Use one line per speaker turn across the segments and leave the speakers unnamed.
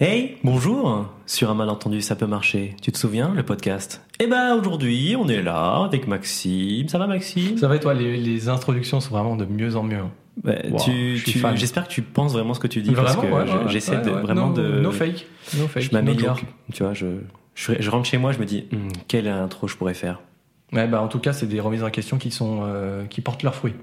Hey, bonjour Sur un malentendu, ça peut marcher. Tu te souviens, le podcast? Eh ben, aujourd'hui, on est là avec Maxime. Ça va, Maxime?
Ça va, et toi, les, les introductions sont vraiment de mieux en mieux.
Ouais,
Wow,
tu-
je suis
tu-
fan.
J'espère que tu penses vraiment ce que tu dis
Vraiment,
parce que
ouais,
j'essaie
ouais,
de
ouais.
vraiment
No-
de.
No fake. No fake.
je m'améliore. tu vois, je, je, je rentre chez moi, je me dis, Hum, quelle intro je pourrais faire
Ouais, bah, en tout cas, c'est des remises en question qui, sont, euh, qui portent leurs fruits.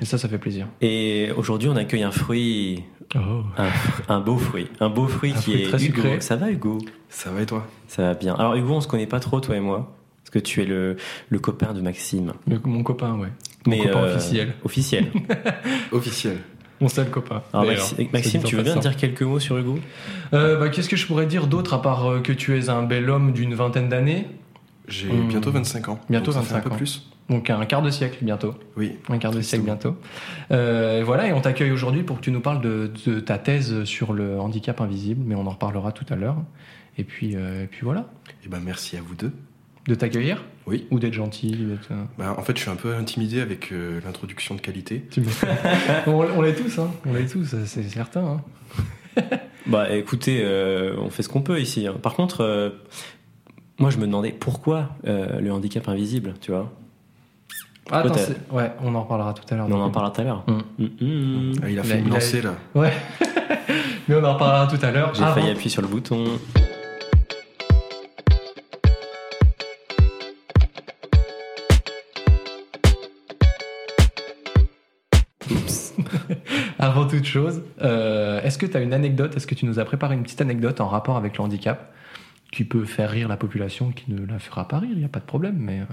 Et ça, ça fait plaisir.
Et aujourd'hui, on accueille un fruit,
Oh.
un, un beau fruit, un beau fruit
Un
qui
fruit
est
très
Hugo.
sucré.
Ça va, Hugo?
Ça va et toi?
Ça va bien. Alors, Hugo, on se connaît pas trop, toi et moi, parce que tu es le, le copain de Maxime.
mon copain, ouais. Mon copain
euh,
officiel.
Officiel.
Officiel.
Mon seul copain.
Alors, Maxime, tu veux bien dire quelques mots sur Hugo?
Euh, bah, Qu'est-ce que je pourrais dire d'autre à part euh, que tu es un bel homme d'une vingtaine d'années?
J'ai
Hmm.
bientôt 25 ans.
Bientôt
donc ça fait
25
un peu
ans.
plus.
Donc un quart de siècle bientôt.
Oui.
Un quart de siècle bientôt. Euh, et voilà, et on t'accueille aujourd'hui pour que tu nous parles de, de ta thèse sur le handicap invisible, mais on en reparlera tout à l'heure. Et puis, euh, et puis voilà.
Et ben merci à vous deux.
De t'accueillir
Oui.
Ou d'être gentil euh,
Bah, en fait, je suis un peu intimidé avec euh, l'introduction de qualité.
on, on l'est tous, hein. On l'est tous, c'est certain. hein.
Bah écoutez, euh, on fait ce qu'on peut ici. hein. Par contre, euh, moi je me demandais pourquoi euh, le handicap invisible, tu vois
Ah, attends, ouais, on en reparlera tout à l'heure.
On en parlera tout à l'heure.
Mm.
Mm, mm.
Ah, il a
il
me
a-
lancer là.
Ouais. Mais on en reparlera tout à l'heure.
J'ai failli appuyer sur le bouton.
Avant toute chose, euh, est-ce que tu as une anecdote? Est-ce que tu nous as préparé une petite anecdote en rapport avec le handicap? Qui peut faire rire la population, qui ne la fera pas rire, il n'y a pas de problème, mais... euh,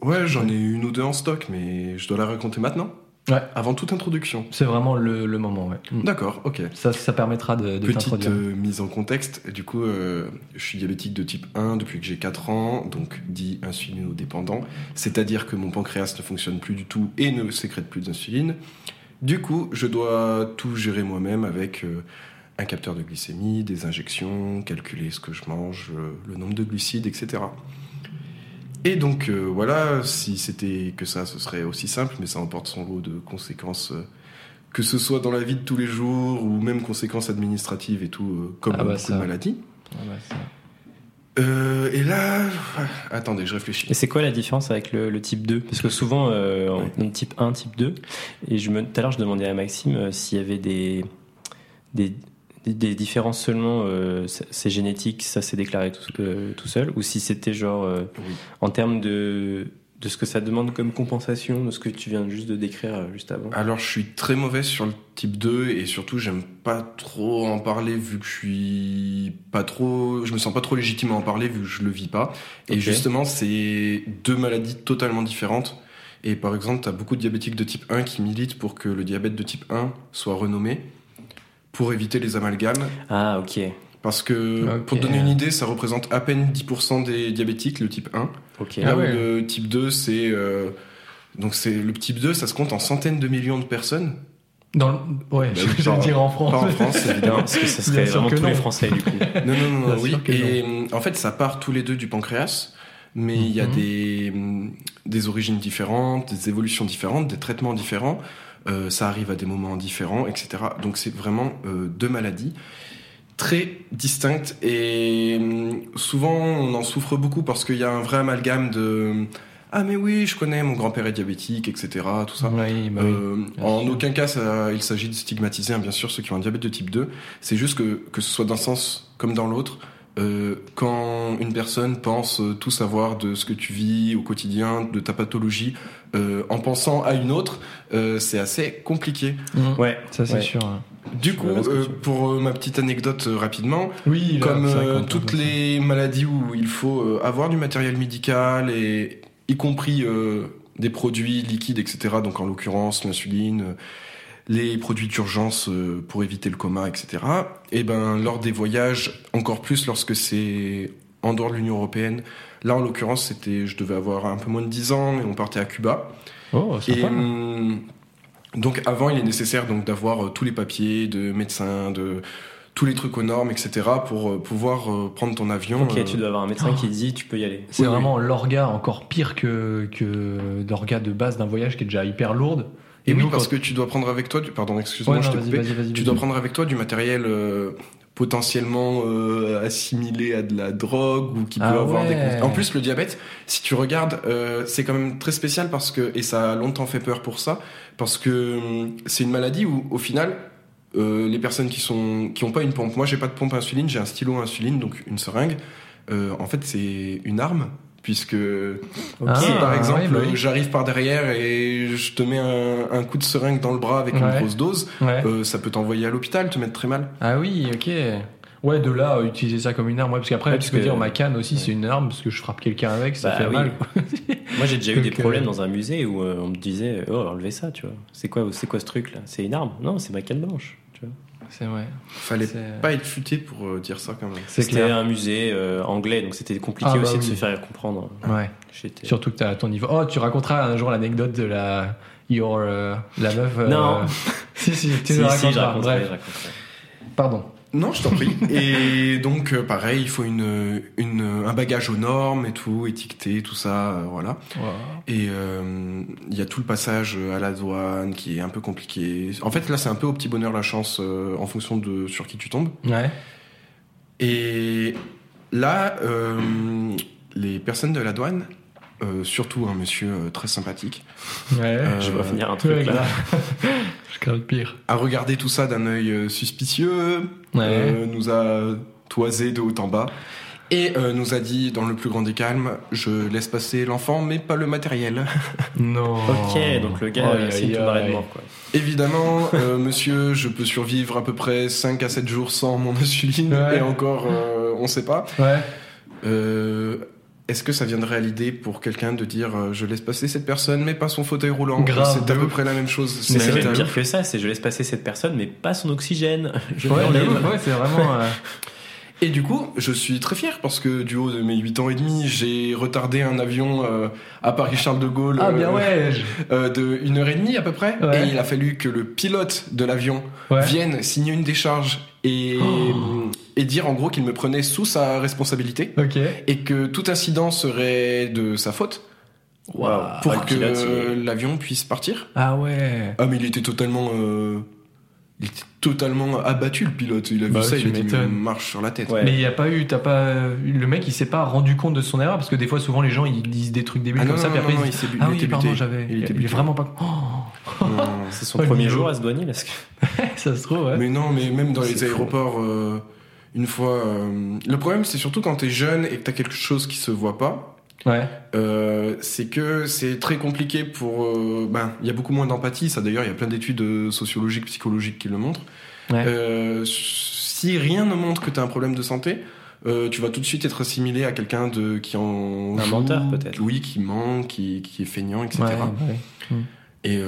Ouais, j'en ai une ou deux en stock, mais je dois la raconter maintenant.
Ouais.
Avant toute introduction.
C'est vraiment le, le moment, ouais. Mm.
D'accord, ok.
Ça, ça permettra de, de
Petite euh, mise en contexte, du coup, euh, je suis diabétique de type 1 depuis que j'ai 4 ans, donc dit insulinodépendant, c'est-à-dire que mon pancréas ne fonctionne plus du tout et ne sécrète plus d'insuline. Du coup, je dois tout gérer moi-même avec euh, un capteur de glycémie, des injections, calculer ce que je mange, euh, le nombre de glucides, etc. Et donc euh, voilà, si c'était que ça, ce serait aussi simple, mais ça emporte son lot de conséquences, euh, que ce soit dans la vie de tous les jours ou même conséquences administratives et tout, euh, comme
Ah bah
beaucoup
ça.
de maladies.
Ah bah, ça-
Euh, et là, attendez, je réfléchis.
Et c'est quoi la différence avec le, le type 2 Parce que souvent, euh, on
Ouais.
donne type 1, type 2. Et je me, tout à l'heure, je demandais à Maxime euh, s'il y avait des, des, des- différences seulement, euh, c'est génétique, ça s'est déclaré tout, euh, tout seul, ou si c'était genre euh,
Oui.
en termes de, de ce que ça demande comme compensation, de ce que tu viens juste de décrire juste avant?
Alors, je suis très mauvais sur le type 2 et surtout, j'aime pas trop en parler vu que je suis pas trop. Je me sens pas trop légitime à en parler vu que je le vis pas. Et justement, c'est deux maladies totalement différentes. Et par exemple, tu as beaucoup de diabétiques de type 1 qui militent pour que le diabète de type 1 soit renommé pour éviter les amalgames.
Ah, ok.
Parce que, pour te donner une idée, ça représente à peine 10% des diabétiques, le type 1.
ok.
Là
Ah
où
ouais.
le type 2, c'est. euh, donc, c'est le type 2, ça se compte en centaines de millions de personnes.
Dans le... Ouais,
Bah pas-
dire en
Pas
France.
en France, évidemment.
parce que ça serait vraiment
que
tous
non.
les Français, du coup.
Non, non, non, non, oui. Et euh, en fait, ça part tous les deux du pancréas, mais il y a
Mhm.
des, des origines différentes, des évolutions différentes, des traitements différents. Euh, ça arrive à des moments différents, etc. Donc, c'est vraiment euh, deux maladies très distinctes et hum, souvent on en souffre beaucoup parce qu'il y a un vrai amalgame de ah mais oui je connais mon grand-père est diabétique etc tout ça
Oui, bah.
Euh, en
sûr.
aucun cas, ça- il s'agit de stigmatiser, hein, bien sûr, ceux qui ont un diabète de type 2. C'est juste que, que ce soit d'un sens comme dans l'autre, euh, quand une personne pense euh, tout savoir de ce que tu vis au quotidien, de ta pathologie, euh, en pensant à une autre, euh, c'est assez compliqué.
Mm.
Ouais,
Ça, c'est
ouais.
sûr. hein.
Du coup, euh, pour euh, ma petite anecdote euh, rapidement,
Oui, là,
comme
vrai
euh, toutes les maladies où il faut euh, avoir du matériel médical et y compris euh, des produits liquides, etc. Donc en l'occurrence l'insuline, euh, les produits d'urgence euh, pour éviter le coma, etc. Et ben lors des voyages, encore plus lorsque c'est en dehors de l'Union européenne. Là en l'occurrence c'était, je devais avoir un peu moins de 10 ans et on partait à Cuba.
Oh,
Et hum, donc avant, il est nécessaire donc d'avoir euh, tous les papiers de médecin, de tous les trucs aux normes, etc. pour euh, pouvoir prendre ton avion.
Ok,
euh,
tu dois avoir un médecin qui dit tu peux y aller.
C'est
oui,
vraiment l'orga encore pire que, que l'orga de base d'un voyage qui est déjà hyper lourde.
Et oui,
nous,
parce
quand-
que tu dois prendre avec toi du. Pardon, excuse-moi,
Ouais,
je Tu dois prendre avec toi du matériel euh, potentiellement euh, assimilé à de la drogue ou qui peut
Ah
avoir des
ouais.
En plus, le diabète, si tu regardes, euh, c'est quand même très spécial parce que et ça a longtemps fait peur pour ça parce que hum, c'est une maladie où au final les personnes qui sont qui ont pas une pompe. Moi, j'ai pas de pompe à insuline, j'ai un stylo à insuline, donc une seringue. En fait, c'est une arme puisque
Ah,
si par exemple
oui, bah oui.
j'arrive par derrière et je te mets un, un coup de seringue dans le bras avec
Ouais.
une grosse dose,
Ouais.
euh, ça peut t'envoyer à l'hôpital, te mettre très mal.
Ah oui, ok. Ouais, de là, euh, utiliser ça comme une arme. Ouais, parce qu'après,
Ouais,
tu
parce
peux
que-
dire ma canne aussi, c'est une arme parce que je frappe quelqu'un avec, ça
Bah
fait
oui.
mal.
Moi, j'ai déjà eu des
euh,
problèmes dans un musée où euh, on me disait Oh, enlevez ça, tu vois. C'est quoi, c'est quoi ce truc là? C'est une arme? Non, c'est ma canne blanche. Tu
c'est vrai.
Fallait
C'est-
pas être futé pour euh, dire ça quand même.
C'était un musée euh, anglais, donc c'était compliqué
Ah, bah
aussi de
oui.
se faire comprendre.
Ouais. Surtout que t'as ton niveau. Oh, tu raconteras un jour l'anecdote de la. Your, euh, la meuf. euh,
Non.
si, si, tu
Si, si, je raconterai, je raconterai.
Pardon.
Non, je t'en prie. et donc euh, pareil, il faut une, une un bagage aux normes et tout, étiqueté, tout ça, euh, voilà. Et euh, il y a tout le passage à la douane qui est un peu compliqué. En fait, là, c'est un peu au petit bonheur la chance euh, en fonction de sur qui tu tombes.
Ouais.
Et là, les personnes de la douane, euh, surtout un monsieur euh, très sympathique,
Ouais.
Euh,
Je vois finir un truc
Ouais,
là.
crains le pire.
a regardé tout ça d'un œil euh, suspicieux,
Ouais.
euh, nous a toisé de haut en bas. Et euh, nous a dit dans le plus grand des calmes, je laisse passer l'enfant, mais pas le matériel.
Non.
Ok, donc le gars, euh, c'est de mort quoi.
Évidemment, euh, monsieur, je peux survivre à peu près 5 à 7 jours sans mon insuline,
Ouais.
et encore, euh, on sait pas.
Ouais.
Euh, Est-ce que ça viendrait à l'idée pour quelqu'un de dire euh, je laisse passer cette personne, mais pas son fauteuil roulant C'est à peu
ouf.
près la même chose.
Mais
C'est
pire que ça, c'est je laisse passer cette personne, mais pas son oxygène. Je
Ouais, ouf, c'est vraiment. euh,
Et du coup, je suis très fier parce que du haut de mes 8 ans et demi, j'ai retardé un avion euh, à Paris-Charles de Gaulle
Ah, bien
euh,
ouais. je-
euh, de une heure et demie à peu près.
Ouais.
Et il a fallu que le pilote de l'avion
Ouais.
vienne signer une décharge et,
Oh.
Et dire en gros qu'il me prenait sous sa responsabilité et que tout incident serait de sa faute pour
Ah,
que l'avion puisse partir.
Ah ouais.
Ah mais il était totalement euh, il était totalement abattu le pilote. Il a vu
Bah,
ça, il dit
m'étonnes.
marche sur la tête.
Ouais.
Mais il y a pas eu, t'as pas, le mec il s'est pas rendu compte de son erreur parce que des fois souvent les gens ils disent des trucs débiles
Ah
comme
non,
ça
non,
puis après
non,
ils disent
il
ah oui
était
pardon j'avais,
Il était
vraiment pas, oh.
C'est son premier jour à se douanier parce que.
ça se trouve ouais.
Mais non, mais même dans les aéroports, euh, une fois. euh, le problème, c'est surtout quand t'es jeune et que t'as quelque chose qui se voit pas.
Ouais.
euh, c'est que c'est très compliqué pour. euh, ben, il y a beaucoup moins d'empathie. Ça, d'ailleurs, il y a plein d'études sociologiques, psychologiques qui le montrent.
Ouais.
Si rien ne montre que t'as un problème de santé. tu vas tout de suite être assimilé à quelqu'un de qui en
Un
joue,
menteur, peut-être.
oui qui ment qui, qui est feignant etc
Ouais, ouais.
et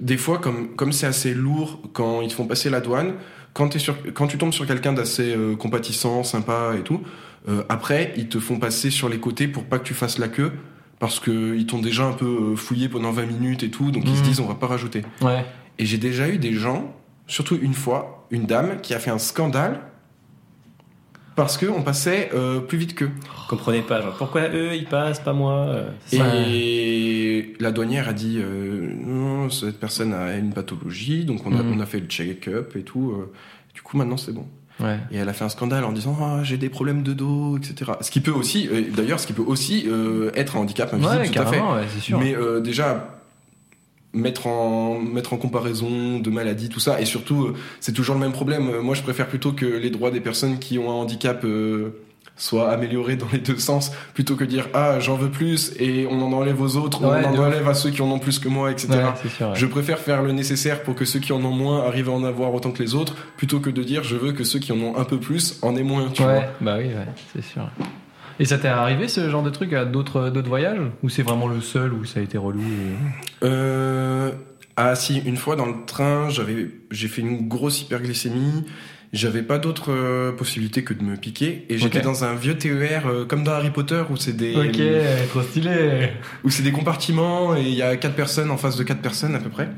des fois, comme comme c'est assez lourd quand ils te font passer la douane, quand, t'es sur, quand tu tombes sur quelqu'un d'assez euh, compatissant, sympa et tout, euh, après ils te font passer sur les côtés pour pas que tu fasses la queue parce que ils t'ont déjà un peu euh, fouillé pendant 20 minutes et tout, donc ils se
Mhm.
disent on va pas rajouter.
Ouais.
Et j'ai déjà eu des gens, surtout une fois, une dame qui a fait un scandale parce que on passait euh, plus vite qu'eux.
Comprenez pas, genre pourquoi eux ils passent, pas moi euh,
Et
ça.
la douanière a dit euh, non, cette personne a une pathologie, donc on a,
Mhm.
on a fait le check-up et tout. euh, du coup, maintenant c'est bon.
Ouais.
Et elle a fait un scandale en disant ah j'ai des problèmes de dos, etc. Ce qui peut aussi, euh, d'ailleurs, ce qui peut aussi euh, être un handicap invisible,
Ouais,
tout à fait.
ouais, c'est sûr.
Mais euh, déjà mettre en mettre en comparaison de maladies, tout ça, et surtout euh, c'est toujours le même problème. Euh, Moi, je préfère plutôt que les droits des personnes qui ont un handicap euh, soient améliorés dans les deux sens, plutôt que dire ah j'en veux plus et on en enlève aux autres,
Ouais,
on en
ouf.
enlève à ceux qui en ont plus que moi, etc.
Ouais, c'est sûr. ouais.
Je préfère faire le nécessaire pour que ceux qui en ont moins arrivent à en avoir autant que les autres, plutôt que de dire je veux que ceux qui en ont un peu plus en aient moins, tu
ouais,
vois.
bah oui, ouais, c'est sûr. Et ça t'est arrivé ce genre de truc à d'autres voyages? Ou c'est vraiment le seul où ça a été relou et-
Euh, ah si, une fois dans le train, j'avais, j'ai fait une grosse hyperglycémie. J'avais pas d'autre euh, possibilité que de me piquer et j'étais dans un vieux TER euh, comme dans Harry Potter où c'est des
Ok, trop stylé.
où c'est des compartiments et il y a quatre personnes en face de quatre personnes à peu près.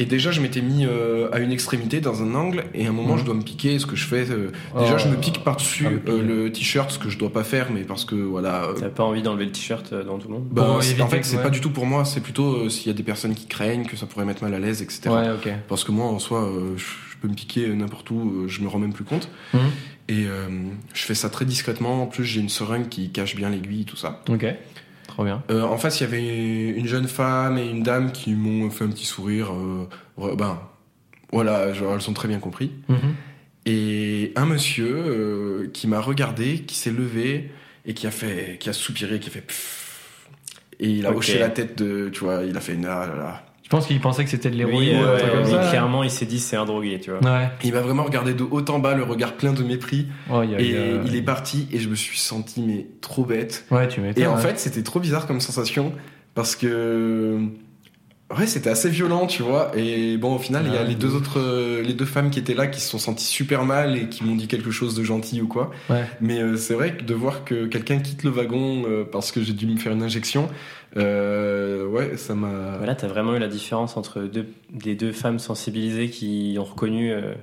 Et déjà je m'étais mis euh, à une extrémité dans un angle et à un moment
Mhm.
je dois me piquer. Ce que je fais, euh, déjà
Oh.
je me pique par dessus
Ah, le pire.
le t-shirt, ce que je dois pas faire, mais parce que voilà. euh,
T'as pas envie d'enlever le t-shirt euh, dans tout le monde?
Bah, en fait c'est
ouais.
pas du tout pour moi. C'est plutôt euh, s'il y a des personnes qui craignent que ça pourrait mettre mal à l'aise, etc.
Ouais, ok.
Parce que moi, en soi, euh, je je peux me piquer n'importe où, euh, je me rends même plus compte.
Mhm.
Et euh, je fais ça très discrètement. En plus, j'ai une seringue qui cache bien l'aiguille, tout ça.
Ok. Trop bien.
Euh, en face, il y avait une jeune femme et une dame qui m'ont fait un petit sourire. euh, ben, voilà, genre, elles ont très bien compris.
Mhm.
Et un monsieur euh, qui m'a regardé, qui s'est levé et qui a fait, qui a soupiré, qui a fait. pfff. Et il a hoché la tête de, tu vois, il a fait une ah là là.
Je pense qu'il pensait que c'était de
Oui,
l'héroïne
euh,
ou un truc
ouais,
comme
mais
ça.
clairement, il s'est dit c'est un drogué, tu vois.
Ouais.
Il m'a vraiment regardé de haut en bas, le regard plein de mépris.
Oh, il y a-
Et
il y a-
il est parti et je me suis senti mais trop bête.
Ouais, tu m'étonnes.
Et en
ouais.
fait, c'était trop bizarre comme sensation parce que ouais, c'était assez violent, tu vois. Et bon, au final, il y a
Ouais.
les deux autres, euh, les deux femmes qui étaient là, qui se sont senties super mal et qui m'ont dit quelque chose de gentil ou quoi.
Ouais.
Mais euh, c'est vrai que de voir que quelqu'un quitte le wagon euh, parce que j'ai dû me faire une injection, euh, ouais, ça m'a.
Voilà, t'as vraiment eu la différence entre deux, les deux femmes sensibilisées qui ont reconnu euh,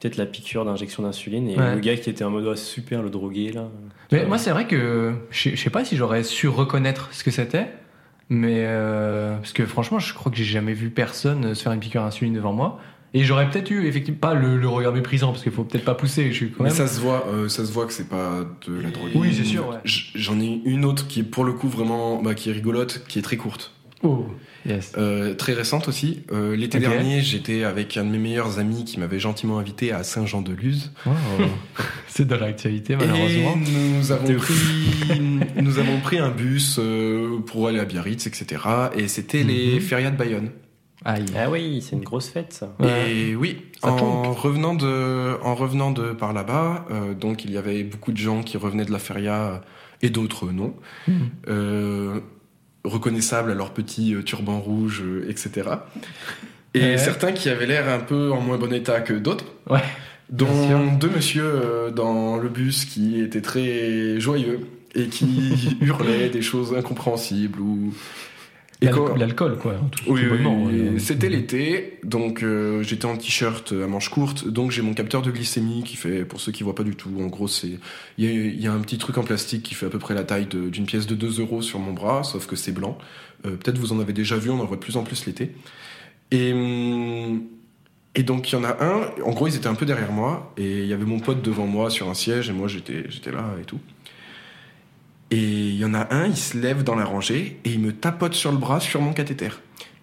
peut-être la piqûre d'injection d'insuline et
Ouais.
le gars qui était en mode Ah, super le drogué là.
Mais moi, c'est vrai que je sais- je sais pas si j'aurais su reconnaître ce que c'était, mais euh, parce que franchement, je crois que j'ai jamais vu personne se faire une piqûre d'insuline devant moi. Et j'aurais peut-être eu effectivement pas le, le regard méprisant parce qu'il faut peut-être pas pousser. Je suis quand
Mais
même.
ça se voit, euh, ça se voit que c'est pas de la drogue.
Oui, c'est sûr, ouais.
J'en ai une autre qui est pour le coup vraiment, bah, qui est rigolote, qui est très courte.
Oh, yes.
Euh, très récente aussi. Euh, L'été dernier, j'étais avec un de mes meilleurs amis qui m'avait gentiment invité à Saint-Jean-de-Luz.
Wow. c'est de l'actualité
Et
malheureusement.
nous avons
De
pris, nous avons pris un bus euh, pour aller à Biarritz, etc. Et c'était les
Mhm.
férias de Bayonne.
Aïe.
Ah oui, c'est une grosse fête ça.
Ouais.
Et oui,
Ça
en revenant de, en revenant de par là-bas, euh, donc il y avait beaucoup de gens qui revenaient de la feria euh, et d'autres non,
Mhm.
euh, reconnaissables à leur petit turban rouge, etc. Et
Ouais.
certains qui avaient l'air un peu en moins bon état que d'autres.
Ouais,
Dont deux messieurs euh, dans le bus qui étaient très joyeux et qui hurlaient des choses incompréhensibles ou. Et
L'alcool, quoi. Tout,
oui,
ouais.
c'était l'été, donc euh, j'étais en t-shirt à manches courtes, donc j'ai mon capteur de glycémie qui fait, pour ceux qui voient pas du tout, en gros c'est, il y a, il y a un petit truc en plastique qui fait à peu près la taille d'une pièce de 2 euros sur mon bras, sauf que c'est blanc. Euh, Peut-être vous en avez déjà vu, on en voit de plus en plus l'été. Et et donc il y en a un, en gros ils étaient un peu derrière moi, et il y avait mon pote devant moi sur un siège, et moi j'étais là et tout. Et il y en a un, il se lève dans la rangée et il me tapote sur le bras sur mon cathéter.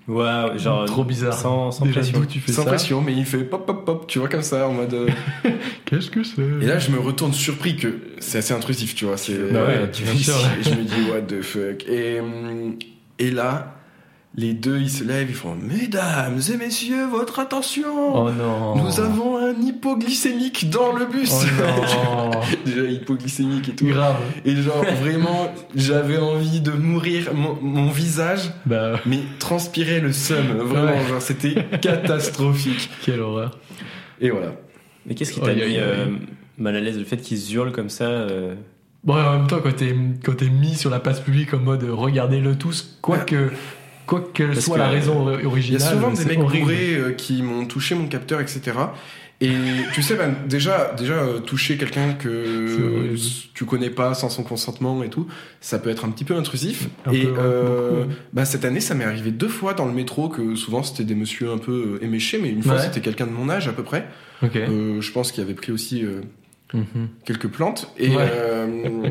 Waouh, genre
Trop bizarre.
sans, pression.
tu fais
Sans
ça
pression, mais il fait pop pop pop, tu vois comme ça en mode. euh,
Qu'est-ce que c'est?
Et là, je me retourne surpris que c'est assez intrusif, tu vois. C'est.
Bah ouais,
tu
bien
vois,
sûr.
Et je me dis what the fuck. Et hum, et là, les deux, ils se lèvent, ils font Mesdames et messieurs, votre attention.
Oh non.
Nous avons un hypoglycémique dans le bus.
Oh non.
Déjà hypoglycémique et tout.
Grave.
Et genre vraiment, j'avais envie de mourir. Mon, mon visage,
Bah,
mais transpirait le seum. Vraiment,
Ouais.
genre c'était catastrophique.
quelle horreur.
Et voilà.
Mais qu'est-ce qui
Oh,
t'a
a-
mis
a-
euh, mal à l'aise Le fait qu'ils hurlent comme ça euh,
Bon, en même temps, quand t'es, quand t'es mis sur la place publique en mode regardez-le tous, quoi que, quoi que
Parce
soit
que,
la raison
Il y
originale.
a souvent des mecs bourrés euh, qui m'ont touché mon capteur, etc. Et tu sais, ben, déjà, déjà euh, toucher quelqu'un que tu connais pas sans son consentement et tout, ça peut être un petit peu intrusif.
Un
et
peu, ouais,
euh,
beaucoup, ouais.
bah, cette année, ça m'est arrivé deux fois dans le métro que souvent c'était des messieurs un peu euh, éméchés, mais une fois
Ouais.
c'était quelqu'un de mon âge à peu près. Euh, je pense qu'il avait pris aussi euh,
Mhm.
quelques plantes. Et
Ouais.
euh,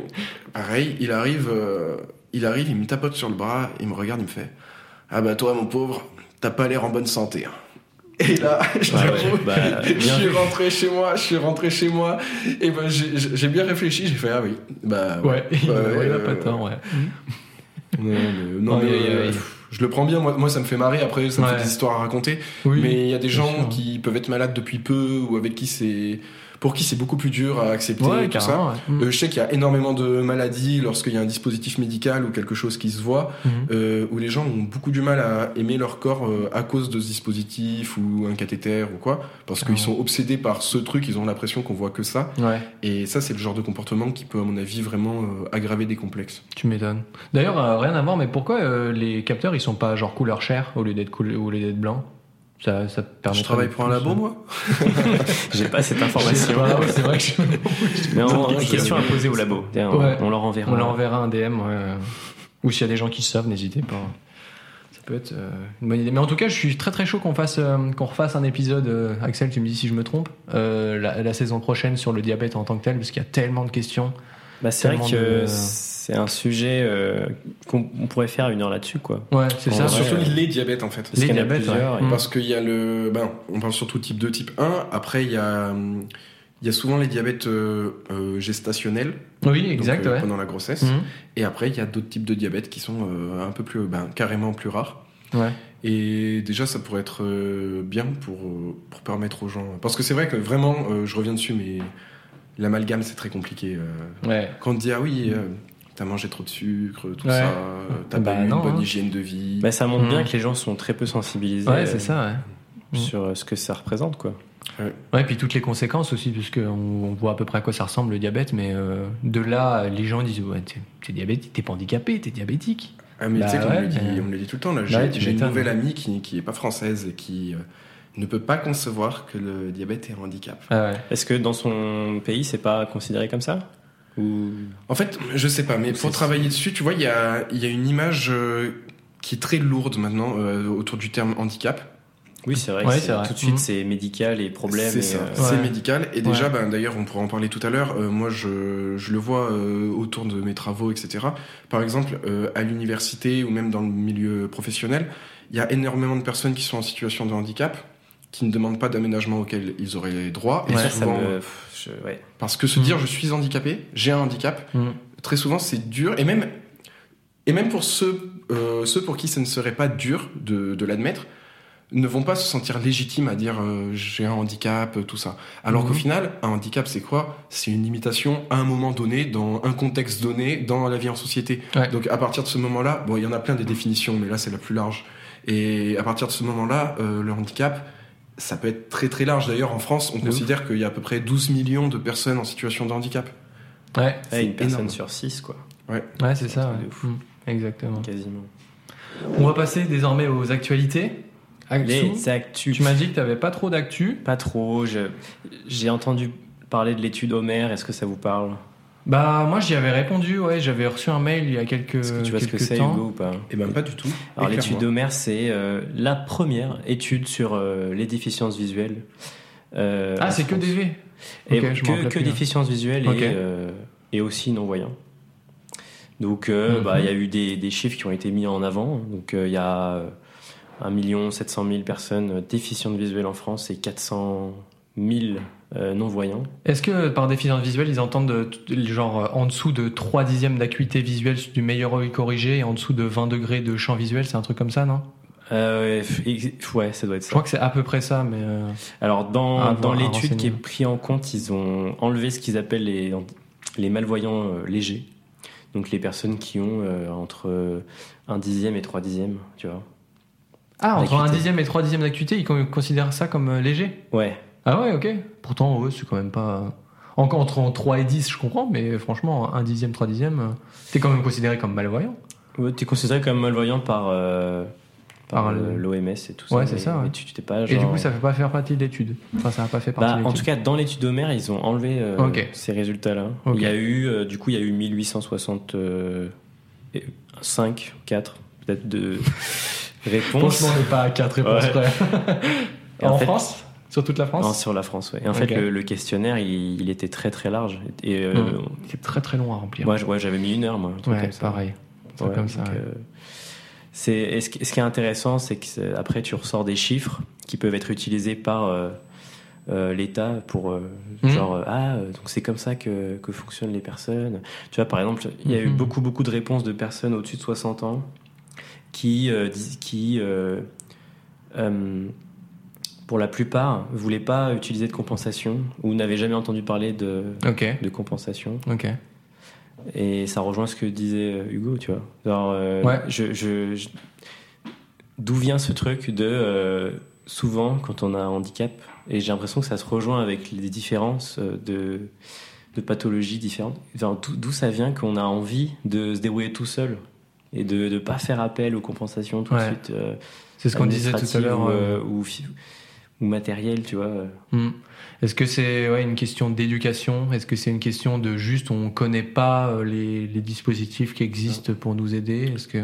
pareil, il arrive, euh, il arrive, il me tapote sur le bras, il me regarde, il me fait Ah bah toi, mon pauvre, t'as pas l'air en bonne santé. hein. Et là, je
Ah ouais, bah,
je
bien
suis rentré chez moi, je suis rentré chez moi, et ben j'ai j'ai bien réfléchi, j'ai fait Ah oui, bah
Ouais, il
Ouais,
ouais, il a
euh,
pas tort, ouais.
Non, mais, non, mais, euh, je le prends bien, moi, moi ça me fait marrer, après ça me
Ouais.
fait des histoires à raconter,
Oui.
mais il y a des gens
sûr.
qui peuvent être malades depuis peu, ou avec qui c'est. Pour qui c'est beaucoup plus dur à accepter,
ouais,
tout ça.
ouais.
Euh, je sais qu'il y a énormément de maladies lorsqu'il y a un dispositif médical ou quelque chose qui se voit,
Mhm.
euh, où les gens ont beaucoup du mal à aimer leur corps euh, à cause de ce dispositif ou un cathéter ou quoi, parce qu'ils sont obsédés par ce truc, ils ont l'impression qu'on voit que ça.
Ouais,
Et ça, c'est le genre de comportement qui peut, à mon avis, vraiment aggraver des complexes.
tu m'étonnes. D'ailleurs, rien à voir, mais pourquoi les capteurs ils sont pas genre couleur chair au lieu d'être cool- au lieu d'être blanc? Ça, ça permet
Je travaille pour un labo, moi
J'ai pas cette information.
pas, ouais, c'est vrai que je...
Mais on, une question à poser au labo.
Ouais.
On leur enverra.
on leur enverra un DM. ouais. Ou s'il y a des gens qui savent, n'hésitez pas. Ça peut être euh, une bonne idée. Mais en tout cas, je suis très très chaud qu'on fasse euh, qu'on refasse un épisode. euh, Axel, tu me dis si je me trompe. euh, la, la saison prochaine sur le diabète en tant que tel, parce qu'il y a tellement de questions.
Bah, c'est vrai que
de-
c'est un sujet euh, qu'on on pourrait faire une heure là-dessus, quoi.
Ouais, c'est ça.
vrai,
Surtout
euh,
les diabètes en fait.
A
diabètes, ouais.
et-.
Parce qu'il y a le. Ben, on parle surtout type 2, type 1. Après, il y a, il y a souvent les diabètes euh, euh, gestationnels.
Oui,
donc,
exact.
euh,
ouais.
Pendant la grossesse.
Mhm.
Et après, il y a d'autres types de diabètes qui sont euh, un peu plus. Ben, carrément plus rares.
Ouais.
Et déjà, ça pourrait être euh, bien pour, pour permettre aux gens. Parce que c'est vrai que vraiment, euh, je reviens dessus, mais l'amalgame, c'est très compliqué. euh.
Ouais.
Quand on dit, ah oui, euh, t'as mangé trop de sucre, tout
Ouais.
ça, t'as
Bah
pas eu
non,
une bonne
hein.
hygiène de vie.
Bah, ça montre bien que les gens sont très peu sensibilisés
Ouais,
euh,
c'est ça. Ouais.
Sur euh, ce que ça représente, quoi.
Ouais, puis toutes les conséquences aussi, puisque on, on voit à peu près à quoi ça ressemble le diabète, mais euh, de là, les gens disent ouais, t'es, diabétique, t'es pas handicapé, t'es diabétique.
Ah mais
Bah
tu sais qu'on
ouais,
me, le dit-
mais-
on me le dit tout le temps.
Bah
J'ai une nouvelle amie qui, qui est pas française et qui euh, ne peut pas concevoir que le diabète est un handicap.
Ah ouais.
Est-ce que dans son pays, c'est pas considéré comme ça? Ou
En fait, je sais pas, mais pour travailler dessus, tu vois, il y a, il y a une image euh, qui est très lourde maintenant euh, autour du terme handicap.
Oui, c'est vrai.
Ouais,
que
c'est vrai.
Tout de suite,
Mhm.
c'est médical et problème.
C'est
euh,
Ouais.
médical. Et déjà,
Ouais.
ben, d'ailleurs, on pourra en parler tout à l'heure. euh, moi, je, je le vois euh, autour de mes travaux, etc. Par exemple, euh, à l'université ou même dans le milieu professionnel, il y a énormément de personnes qui sont en situation de handicap qui ne demandent pas d'aménagement auquel ils auraient droit. Et souvent,
me. pff, je- ouais.
Parce que se dire je suis handicapé, j'ai un handicap,
Mhm.
très souvent c'est dur. Et même, et même pour ceux, euh, ceux pour qui ce ne serait pas dur de, de l'admettre, ne vont pas se sentir légitimes à dire euh, j'ai un handicap, euh, tout ça. Alors qu'au final, un handicap c'est quoi? C'est une limitation à un moment donné, dans un contexte donné, dans la vie en société.
Ouais.
Donc à partir de ce moment-là, bon, il y en a plein des définitions, mais là c'est la plus large. Et à partir de ce moment-là, euh, le handicap, ça peut être très très large. D'ailleurs, en France, on
De
considère qu'il y a à peu près 12 millions de personnes en situation de handicap.
Ouais,
C'est
une personne
énorme.
sur six, quoi,
ouais c'est ça. ouais.
de fou.
Mhm. Exactement.
quasiment.
On va passer désormais aux actualités.
Les actus.
tu m'as dit que t'avais pas trop d'actu.
Pas trop. J'ai entendu parler de l'étude Homer. Est-ce que ça vous parle?
Bah moi j'y avais répondu, ouais, j'avais reçu un mail il y a quelques,
Est-ce que tu vois ce que
quelques
c'est,
temps.
Hugo, ou pas
Et ben pas du tout.
Alors l'étude
Éclaire-moi.
Homer, c'est euh, la première étude sur euh, les déficiences visuelles. euh,
Ah c'est que
France.
des V.
Et que,
rappelle
que
plus.
déficience visuelle
Ok.
et, euh, et aussi non-voyants. Donc, euh,
Mhm.
bah, il y a eu des, des chiffres qui ont été mis en avant. Donc, euh, il y a euh, 1 700 000 personnes déficientes visuelles en France et 400 000 euh, non-voyants.
Est-ce que par déficience visuelle ils entendent de- de- genre euh, en dessous de 3 dixièmes d'acuité visuelle du meilleur œil corrigé et en dessous de 20 degrés de champ visuel, c'est un truc comme ça, non?
Euh, ouais, ça doit être
Je
ça.
crois que c'est à peu près ça, mais euh,
Alors, dans, dans l'étude qui est
renseigner.
pris en compte, ils ont enlevé ce qu'ils appellent les, les malvoyants euh, légers. Donc, les personnes qui ont euh, entre euh, un dixième et trois dixièmes, tu vois.
ah entre un
D'acuité.
dixième et 3 dixièmes d'acuité, ils con- considèrent ça comme euh, léger?
Ouais,
Ah ouais, ok. Pourtant, ouais, c'est quand même pas. Encore entre 3 et 10, je comprends, mais franchement, un dixième, 3 dixièmes, euh, t'es quand même considéré comme malvoyant.
Ouais, t'es considéré comme malvoyant par, euh, par,
Par
euh, l'OMS et tout ça.
Ouais, c'est ça, ouais.
mais tu pas
Et du coup, ça fait pas faire partie de l'étude. Enfin, ça n'a pas fait partie
Bah, en tout cas, dans l'étude d'Homer, ils ont enlevé euh, ces résultats-là. Il y a eu, euh, du coup, il y a eu 1865, 4 peut-être de réponses.
Franchement, on n'est pas à 4 réponses
Ouais.
près.
Et en
en
fait-
France Sur toute la
Non,
France
sur la France. Et en fait, le, le questionnaire, il, il était très très large. Et euh,
Hmm. C'est très très long à remplir.
moi, ouais, j'avais mis une heure, moi. un truc
ouais,
comme ça.
pareil. C'est
Ouais,
comme ça.
euh, c'est ce, qui- est intéressant, c'est que c'est- après tu ressors des chiffres qui peuvent être utilisés par euh, euh, l'État pour euh,
Mhm.
genre euh, ah euh, donc c'est comme ça que, que fonctionnent les personnes. Tu vois par exemple, il y a eu
Mhm.
beaucoup beaucoup de réponses de personnes au-dessus de 60 ans qui euh, qui euh, euh, pour la plupart voulaient pas utiliser de compensation ou n'avaient jamais entendu parler de, de compensation. Et ça rejoint ce que disait euh, Hugo, tu vois. Euh,
Ouais.
je, je- je- D'où vient ce truc de euh, souvent quand on a un handicap, et j'ai l'impression que ça se rejoint avec les différences de, de pathologies différentes. D'où- ça vient qu'on a envie de se débrouiller tout seul et de ne pas faire appel aux compensations tout
Ouais.
de suite. euh,
C'est ce qu'on disait tout à l'heure.
Ou, ou, fi- ou matériel, tu vois. euh.
Est-ce que c'est ouais, une question d'éducation? Est-ce que c'est une question de juste on connaît pas euh, les, les dispositifs qui existent pour nous aider? Est-ce que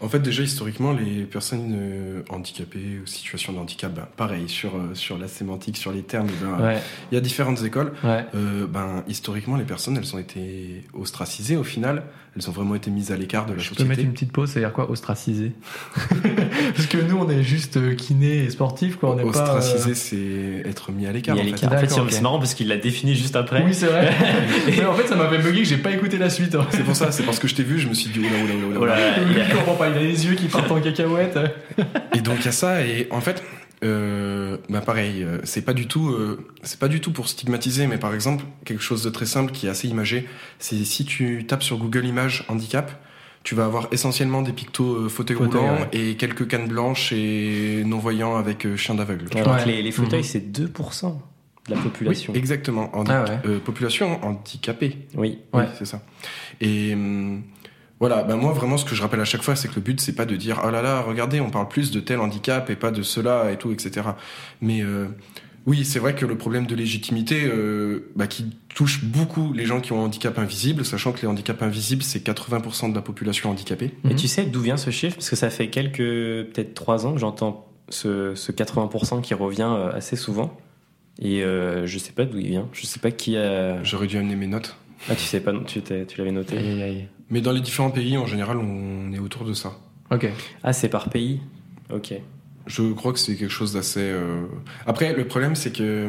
En fait, déjà, historiquement, les personnes euh, handicapées ou situation de handicap, ben, pareil, sur, euh, sur la sémantique, sur les termes, ben,
Ouais,
il y a différentes écoles.
ouais.
Euh, ben, historiquement, les personnes, elles ont été ostracisées au final. Elles ont vraiment été mises à l'écart de la
Je peux mettre
société.
une petite pause, c'est-à-dire quoi Ostracisé Parce que nous, on est juste euh, kiné et sportif, quoi. On n'est pas. euh,
Ostracisé, c'est être mis à l'écart. En fait.
En fait, c'est- marrant parce qu'il l'a défini juste après.
Oui, c'est vrai. Mais en fait, ça m'a fait bugger que j'ai pas écouté la suite.
C'est pour ça, c'est parce que je t'ai vu, je me suis dit, oula, oula, oula,
il
comprends pas, il a les yeux qui partent en cacahuète.
Et donc il y a ça et en fait euh, bah pareil euh, c'est pas du tout euh, c'est pas du tout pour stigmatiser mais par exemple quelque chose de très simple qui est assez imagé c'est si tu tapes sur Google Images handicap tu vas avoir essentiellement des pictos euh, fauteuil
Fauteuil,
roulant
ouais.
et quelques cannes blanches et non voyants avec euh, chien d'aveugle
Ouais.
les, les fauteuils,
Mhm.
c'est 2% de la population.
oui exactement Handi-
Ah ouais.
euh, population handicapée
Oui.
Oui,
Ouais.
c'est ça. Et hum, voilà, ben moi vraiment ce que je rappelle à chaque fois, c'est que le but c'est pas de dire oh là là, regardez, on parle plus de tel handicap et pas de cela et tout, etc. Mais euh, oui, c'est vrai que le problème de légitimité, euh, bah, qui touche beaucoup les gens qui ont un handicap invisible, sachant que les handicaps invisibles c'est 80% de la population handicapée.
Et
Mhm.
tu sais d'où vient ce chiffre? Parce que ça fait quelques, peut-être 3 ans que j'entends ce, ce 80% qui revient assez souvent. Et euh, je sais pas d'où il vient. Je sais pas qui a.
J'aurais dû amener mes notes.
Ah, tu sais pas, non, tu, t'es- tu l'avais noté.
Aïe, aïe, aïe.
Mais dans les différents pays, en général, on est autour de ça.
Ok.
Ah, c'est par pays? Ok.
Je crois que c'est quelque chose d'assez. euh, Après, le problème, c'est que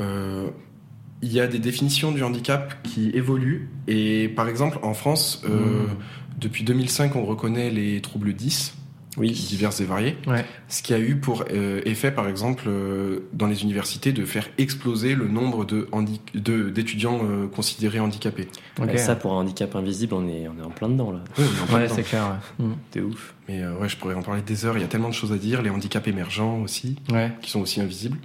euh, il y a des définitions du handicap qui évoluent. Et par exemple, en France, euh,
Mm.
depuis 2005, on reconnaît les troubles 10,
Oui.
divers et variés.
Ouais.
Ce qui a eu pour euh, effet, par exemple, euh, dans les universités, de faire exploser le nombre de handi- de- d'étudiants euh, considérés handicapés.
Ok.
Et ça, pour un handicap invisible, on est, on est en plein dedans, là.
Oui,
Ouais, c'est clair. Ouais. Mm.
C'est ouf.
Mais euh, ouais, je pourrais en parler des heures. Il y a tellement de choses à dire. Les handicaps émergents aussi,
Ouais.
qui sont aussi invisibles.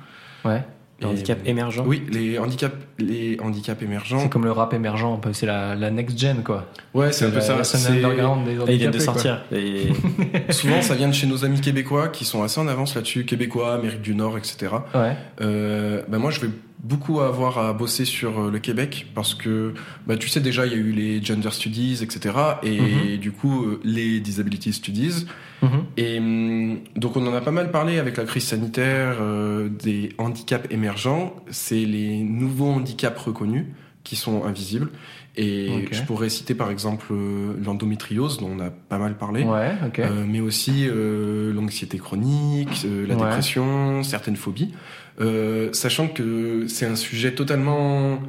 Ouais.
Le
Et-
handicap émergent
Oui, les handicaps, les handicaps émergents.
C'est comme le rap émergent, un peu. C'est la, la next gen, quoi.
Ouais, c'est un peu
la,
ça.
La scène
C'est-
underground des
Et ils viennent de
handicapés,
sortir. Et...
Souvent, ça vient de chez nos amis québécois qui sont assez en avance là-dessus, québécois, Amérique du Nord, etc.
Ouais.
Euh, bah moi, je vais beaucoup avoir à bosser sur euh, le Québec parce que, bah, tu sais déjà, il y a eu les gender studies, etc. Et
Mhm.
du coup, euh, les disability studies.
Mhm.
Et hum, donc, on en a pas mal parlé avec la crise sanitaire euh, des handicaps émergents. C'est les nouveaux handicaps reconnus qui sont invisibles. Et je pourrais citer par exemple euh, l'endométriose, dont on a pas mal parlé.
Ouais, ok.
Euh, mais aussi euh, l'anxiété chronique, euh, la
Ouais.
dépression, certaines phobies. Euh, sachant que c'est un sujet totalement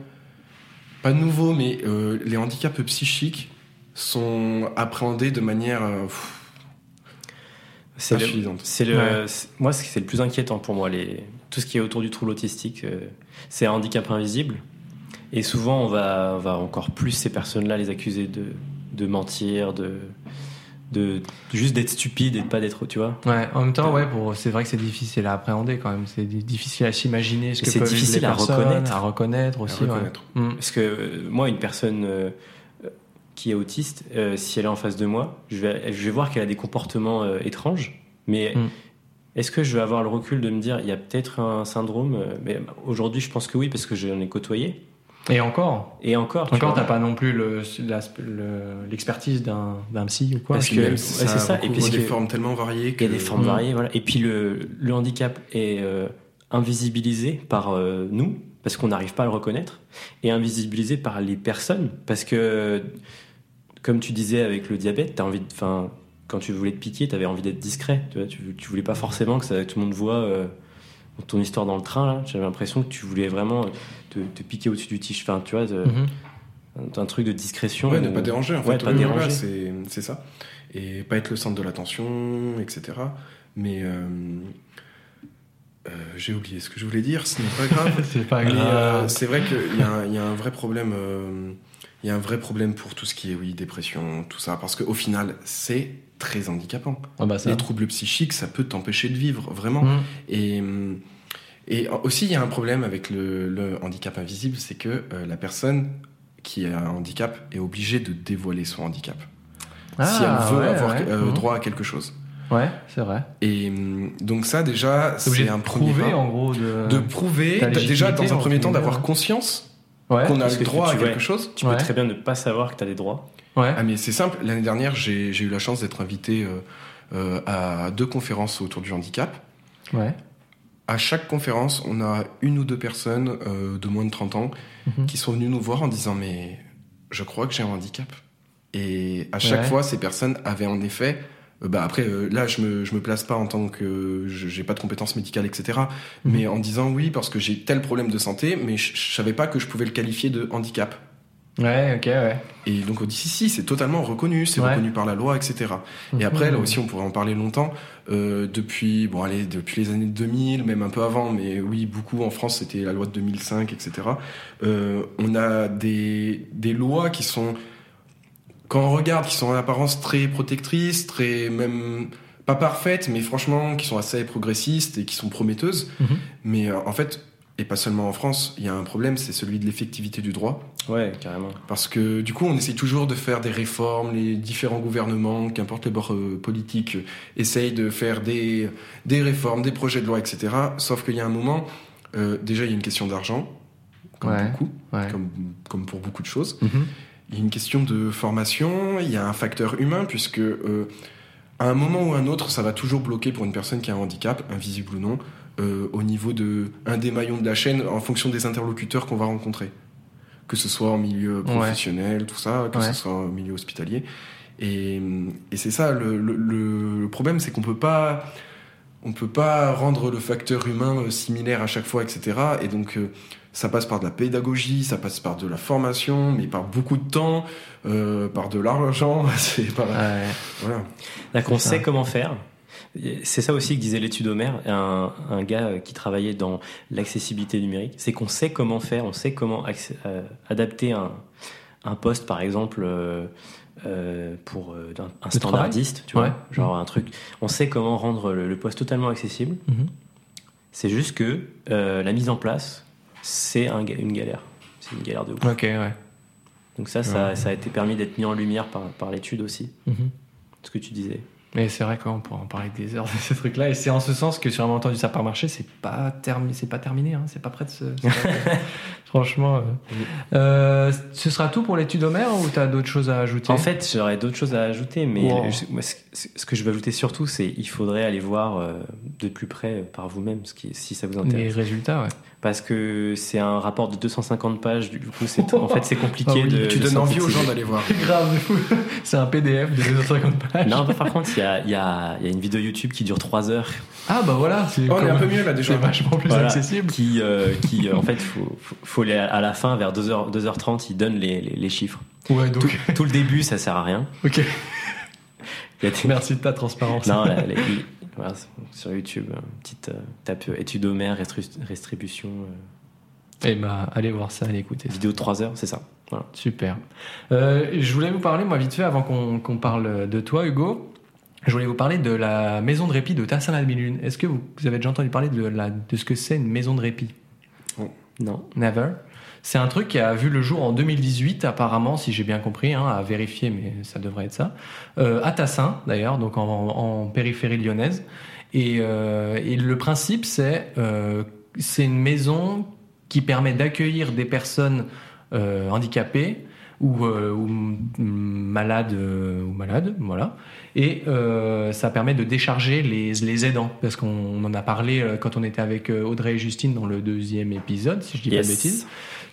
pas nouveau, mais euh, les handicaps psychiques sont appréhendés de manière euh, pff,
C'est le,
insuffisante.
c'est le,
Ouais.
c'est- moi, c'est le plus inquiétant pour moi. Les, tout ce qui est autour du trouble autistique, euh, c'est un handicap invisible. Et souvent, on va, on va encore plus ces personnes-là les accuser de, de mentir, de, de juste d'être stupide et de pas d'être, tu vois.
Ouais, en même temps, ouais, pour, c'est vrai que c'est difficile à appréhender quand même. C'est di- difficile à s'imaginer ce que
C'est difficile
les
à reconnaître.
à reconnaître
à
aussi. ouais.
reconnaître.
Mm.
Parce que euh, moi, une personne euh, euh, qui est autiste, euh, si elle est en face de moi, je vais, je vais voir qu'elle a des comportements euh, étranges. Mais
Mm.
est-ce que je vais avoir le recul de me dire, il y a peut-être un syndrome Mais aujourd'hui, je pense que oui, parce que j'en ai côtoyé.
Et encore,
Et encore, tu
encore, t'as pas non plus le- l'aspe- le- l'expertise d'un d'un psy ou quoi.
Parce que-
même
ouais,
ça
c'est
a
ça.
beaucoup-
Et puis
des
que-
formes tellement variées
Il y a des formes
Mm.
variées, voilà. Et puis le, le handicap est euh, invisibilisé par euh, nous, parce qu'on n'arrive pas à le reconnaître, et invisibilisé par les personnes, parce que, comme tu disais avec le diabète, as envie de, enfin, quand tu voulais te piquer, tu avais envie d'être discret. Tu, vois, tu, tu voulais pas forcément que ça, tout le monde voit euh, ton histoire dans le train. Là, j'avais l'impression que tu voulais vraiment te, te piquer au-dessus du tige, enfin, tu vois, de-
Mhm.
un, un truc de discrétion.
Ouais, ne pas déranger en
Ouais,
fait.
pas
Oui,
déranger.
voilà, c'est c'est ça. Et pas être le centre de l'attention, etc. Mais euh, euh, j'ai oublié ce que je voulais dire, ce n'est pas grave.
c'est pas
Mais,
grave.
euh, c'est vrai qu'il y a un vrai problème. Euh, Il y a un vrai problème pour tout ce qui est oui dépression, tout ça, parce qu'au final, c'est très handicapant.
Ah bah ça.
Les troubles psychiques, ça peut t'empêcher de vivre vraiment.
Mm.
Et, hum, et aussi, il y a un problème avec le, le handicap invisible, c'est que euh, la personne qui a un handicap est obligée de dévoiler son handicap si
Ah,
elle veut
ouais,
avoir
ouais.
euh,
Mhm.
droit à quelque chose.
Ouais, c'est vrai.
Et donc ça, déjà,
C'est
un premier
prouver
pas.
en gros de.
de prouver, déjà dans un premier temps, d'avoir conscience
Ouais.
qu'on a le
que
droit
tu-
à quelque
ouais.
chose.
Tu
Ouais.
peux très bien ne pas savoir que tu as des droits.
Ouais.
Ah mais c'est simple, l'année dernière j'ai eu la chance d'être invité euh, euh, à deux conférences autour du handicap.
Ouais.
À chaque conférence, on a une ou deux personnes euh, de moins de 30 ans
Mhm.
qui sont venues nous voir en disant mais je crois que j'ai un handicap. Et à chaque
Ouais.
fois, ces personnes avaient en effet euh, bah après euh, là je me je me place pas en tant que j'ai pas de compétences médicales etc
Mhm.
mais en disant oui parce que j'ai tel problème de santé mais je, je savais pas que je pouvais le qualifier de handicap
Ouais, ok, ouais.
et donc on dit si si c'est totalement reconnu c'est
Ouais.
reconnu par la loi etc et après, là aussi, on pourrait en parler longtemps. Euh, depuis, bon, allez, depuis les années 2000, même un peu avant, mais oui, beaucoup en France, c'était la loi de 2005, etc. Euh, on a des, des lois qui sont, quand on regarde, qui sont en apparence très protectrices, très même pas parfaites, mais franchement, qui sont assez progressistes et qui sont prometteuses.
Mhm.
Mais euh, en fait, et pas seulement en France, il y a un problème, c'est celui de l'effectivité du droit.
Ouais, carrément.
Parce que du coup, on essaye toujours de faire des réformes, les différents gouvernements, qu'importe le bord euh, politique, euh, essayent de faire des, des réformes, des projets de loi, etc. Sauf qu'il y a un moment, euh, déjà, il y a une question d'argent, comme
Ouais.
beaucoup,
Ouais.
comme, comme pour beaucoup de choses.
Mhm.
Il y a une question de formation, il y a un facteur humain, puisque euh, à un moment ou un autre, ça va toujours bloquer pour une personne qui a un handicap, invisible ou non, euh, au niveau de un des maillons de la chaîne, en fonction des interlocuteurs qu'on va rencontrer. Que ce soit en milieu professionnel, tout ça, que
Ouais.
ce soit en milieu hospitalier. Et, et c'est ça, le, le- le- le problème, c'est qu'on peut pas... On peut pas rendre le facteur humain euh, similaire à chaque fois, etc. Et donc, euh, ça passe par de la pédagogie, ça passe par de la formation, mais par beaucoup de temps, euh, par de l'argent. C'est par
Ouais.
voilà.
Donc on
ça.
sait comment faire. C'est ça aussi que disait l'étude Homer, un, un gars qui travaillait dans l'accessibilité numérique. C'est qu'on sait comment faire, on sait comment euh, adapter un, un poste, par exemple, euh, euh, pour euh, un, un standardiste, tu vois,
Ouais.
genre un truc. On sait comment rendre le, le poste totalement accessible.
Mhm.
C'est juste que euh, la mise en place, c'est un une galère. C'est une galère de ouf.
Ok, ouais.
Donc ça, ça,
Ouais.
ça a été permis d'être mis en lumière par, par l'étude aussi,
Mhm.
ce que tu disais.
Mais c'est vrai qu'on pourrait en parler des heures de ces trucs-là. Et c'est en ce sens que sur un entendu ça par marché, c'est pas, termi c'est pas terminé. Hein. C'est pas prêt de se. Franchement. euh. Euh, ce sera tout pour l'étude Homère ou t'as d'autres choses à ajouter?
En fait, j'aurais d'autres choses à ajouter, mais
Wow.
je- moi, ce, que je veux ajouter surtout, c'est il faudrait aller voir euh, de plus près euh, par vous-même, si ça vous
les
intéresse.
résultats, ouais.
Parce que c'est un rapport de 250 pages, du coup, c'est en fait c'est compliqué
Ah oui,
de.
tu
de
donnes envie aux gens d'aller voir.
Grave de fou. C'est un PDF de 250 pages.
Non, bah, par contre, il y a, il y, a, il y a une vidéo YouTube qui dure 3 heures,
Ah bah voilà. C'est
Oh, un peu mieux là déjà.
C'est vachement plus
Voilà.
accessible.
qui, euh, qui euh, en fait, faut, faut, les- à la fin, vers 2h, 2h30, il donne les, les, les chiffres.
Ouais,
Tout,
donc.
tout le début, ça sert à rien.
Ok.
Il y a des-
Merci de ta transparence.
Non, la- il- voilà, sur YouTube, petite euh, tape euh, étude Homer, restri- restribution, euh,
Et bah, allez voir ça, allez écouter
vidéo de 3 heures, c'est ça. Voilà.
Super. Euh, je voulais vous parler, moi, vite fait, avant qu'on parle de toi, Hugo. Je voulais vous parler de la maison de répit de Tassin la Demi-Lune. Est-ce que vous, vous avez déjà entendu parler de, la, de ce que c'est une maison de répit?
Non.
Never? C'est un truc qui a vu le jour en 2018, apparemment, si j'ai bien compris, hein, à vérifier, mais ça devrait être ça. Euh, à Tassin, d'ailleurs, donc en, périphérie lyonnaise. Et, euh, le principe, c'est euh, c'est une maison qui permet d'accueillir des personnes handicapées ou, euh, ou malades euh, ou malades, voilà. Et euh, ça permet de décharger les, les aidants, parce qu'on on en a parlé euh, quand on était avec Audrey et Justine dans le deuxième épisode, si je dis pas de bêtises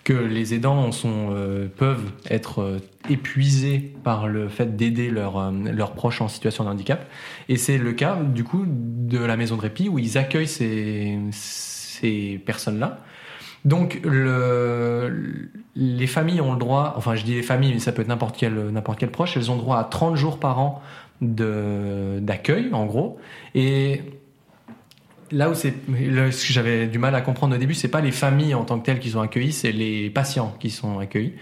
que les aidants sont, euh, peuvent être épuisés par le fait d'aider leurs leurs proches en situation de handicap. Et c'est le cas, du coup, de la maison de répit où ils accueillent ces, ces personnes-là. Donc, le, les familles ont le droit, enfin, je dis les familles, mais ça peut être n'importe quel, n'importe quel proche, elles ont le droit à 30 jours par an de, d'accueil, en gros. Et là où c'est ce que j'avais du mal à comprendre au début, c'est pas les familles en tant que telles qui sont accueillies, c'est les patients qui sont accueillis.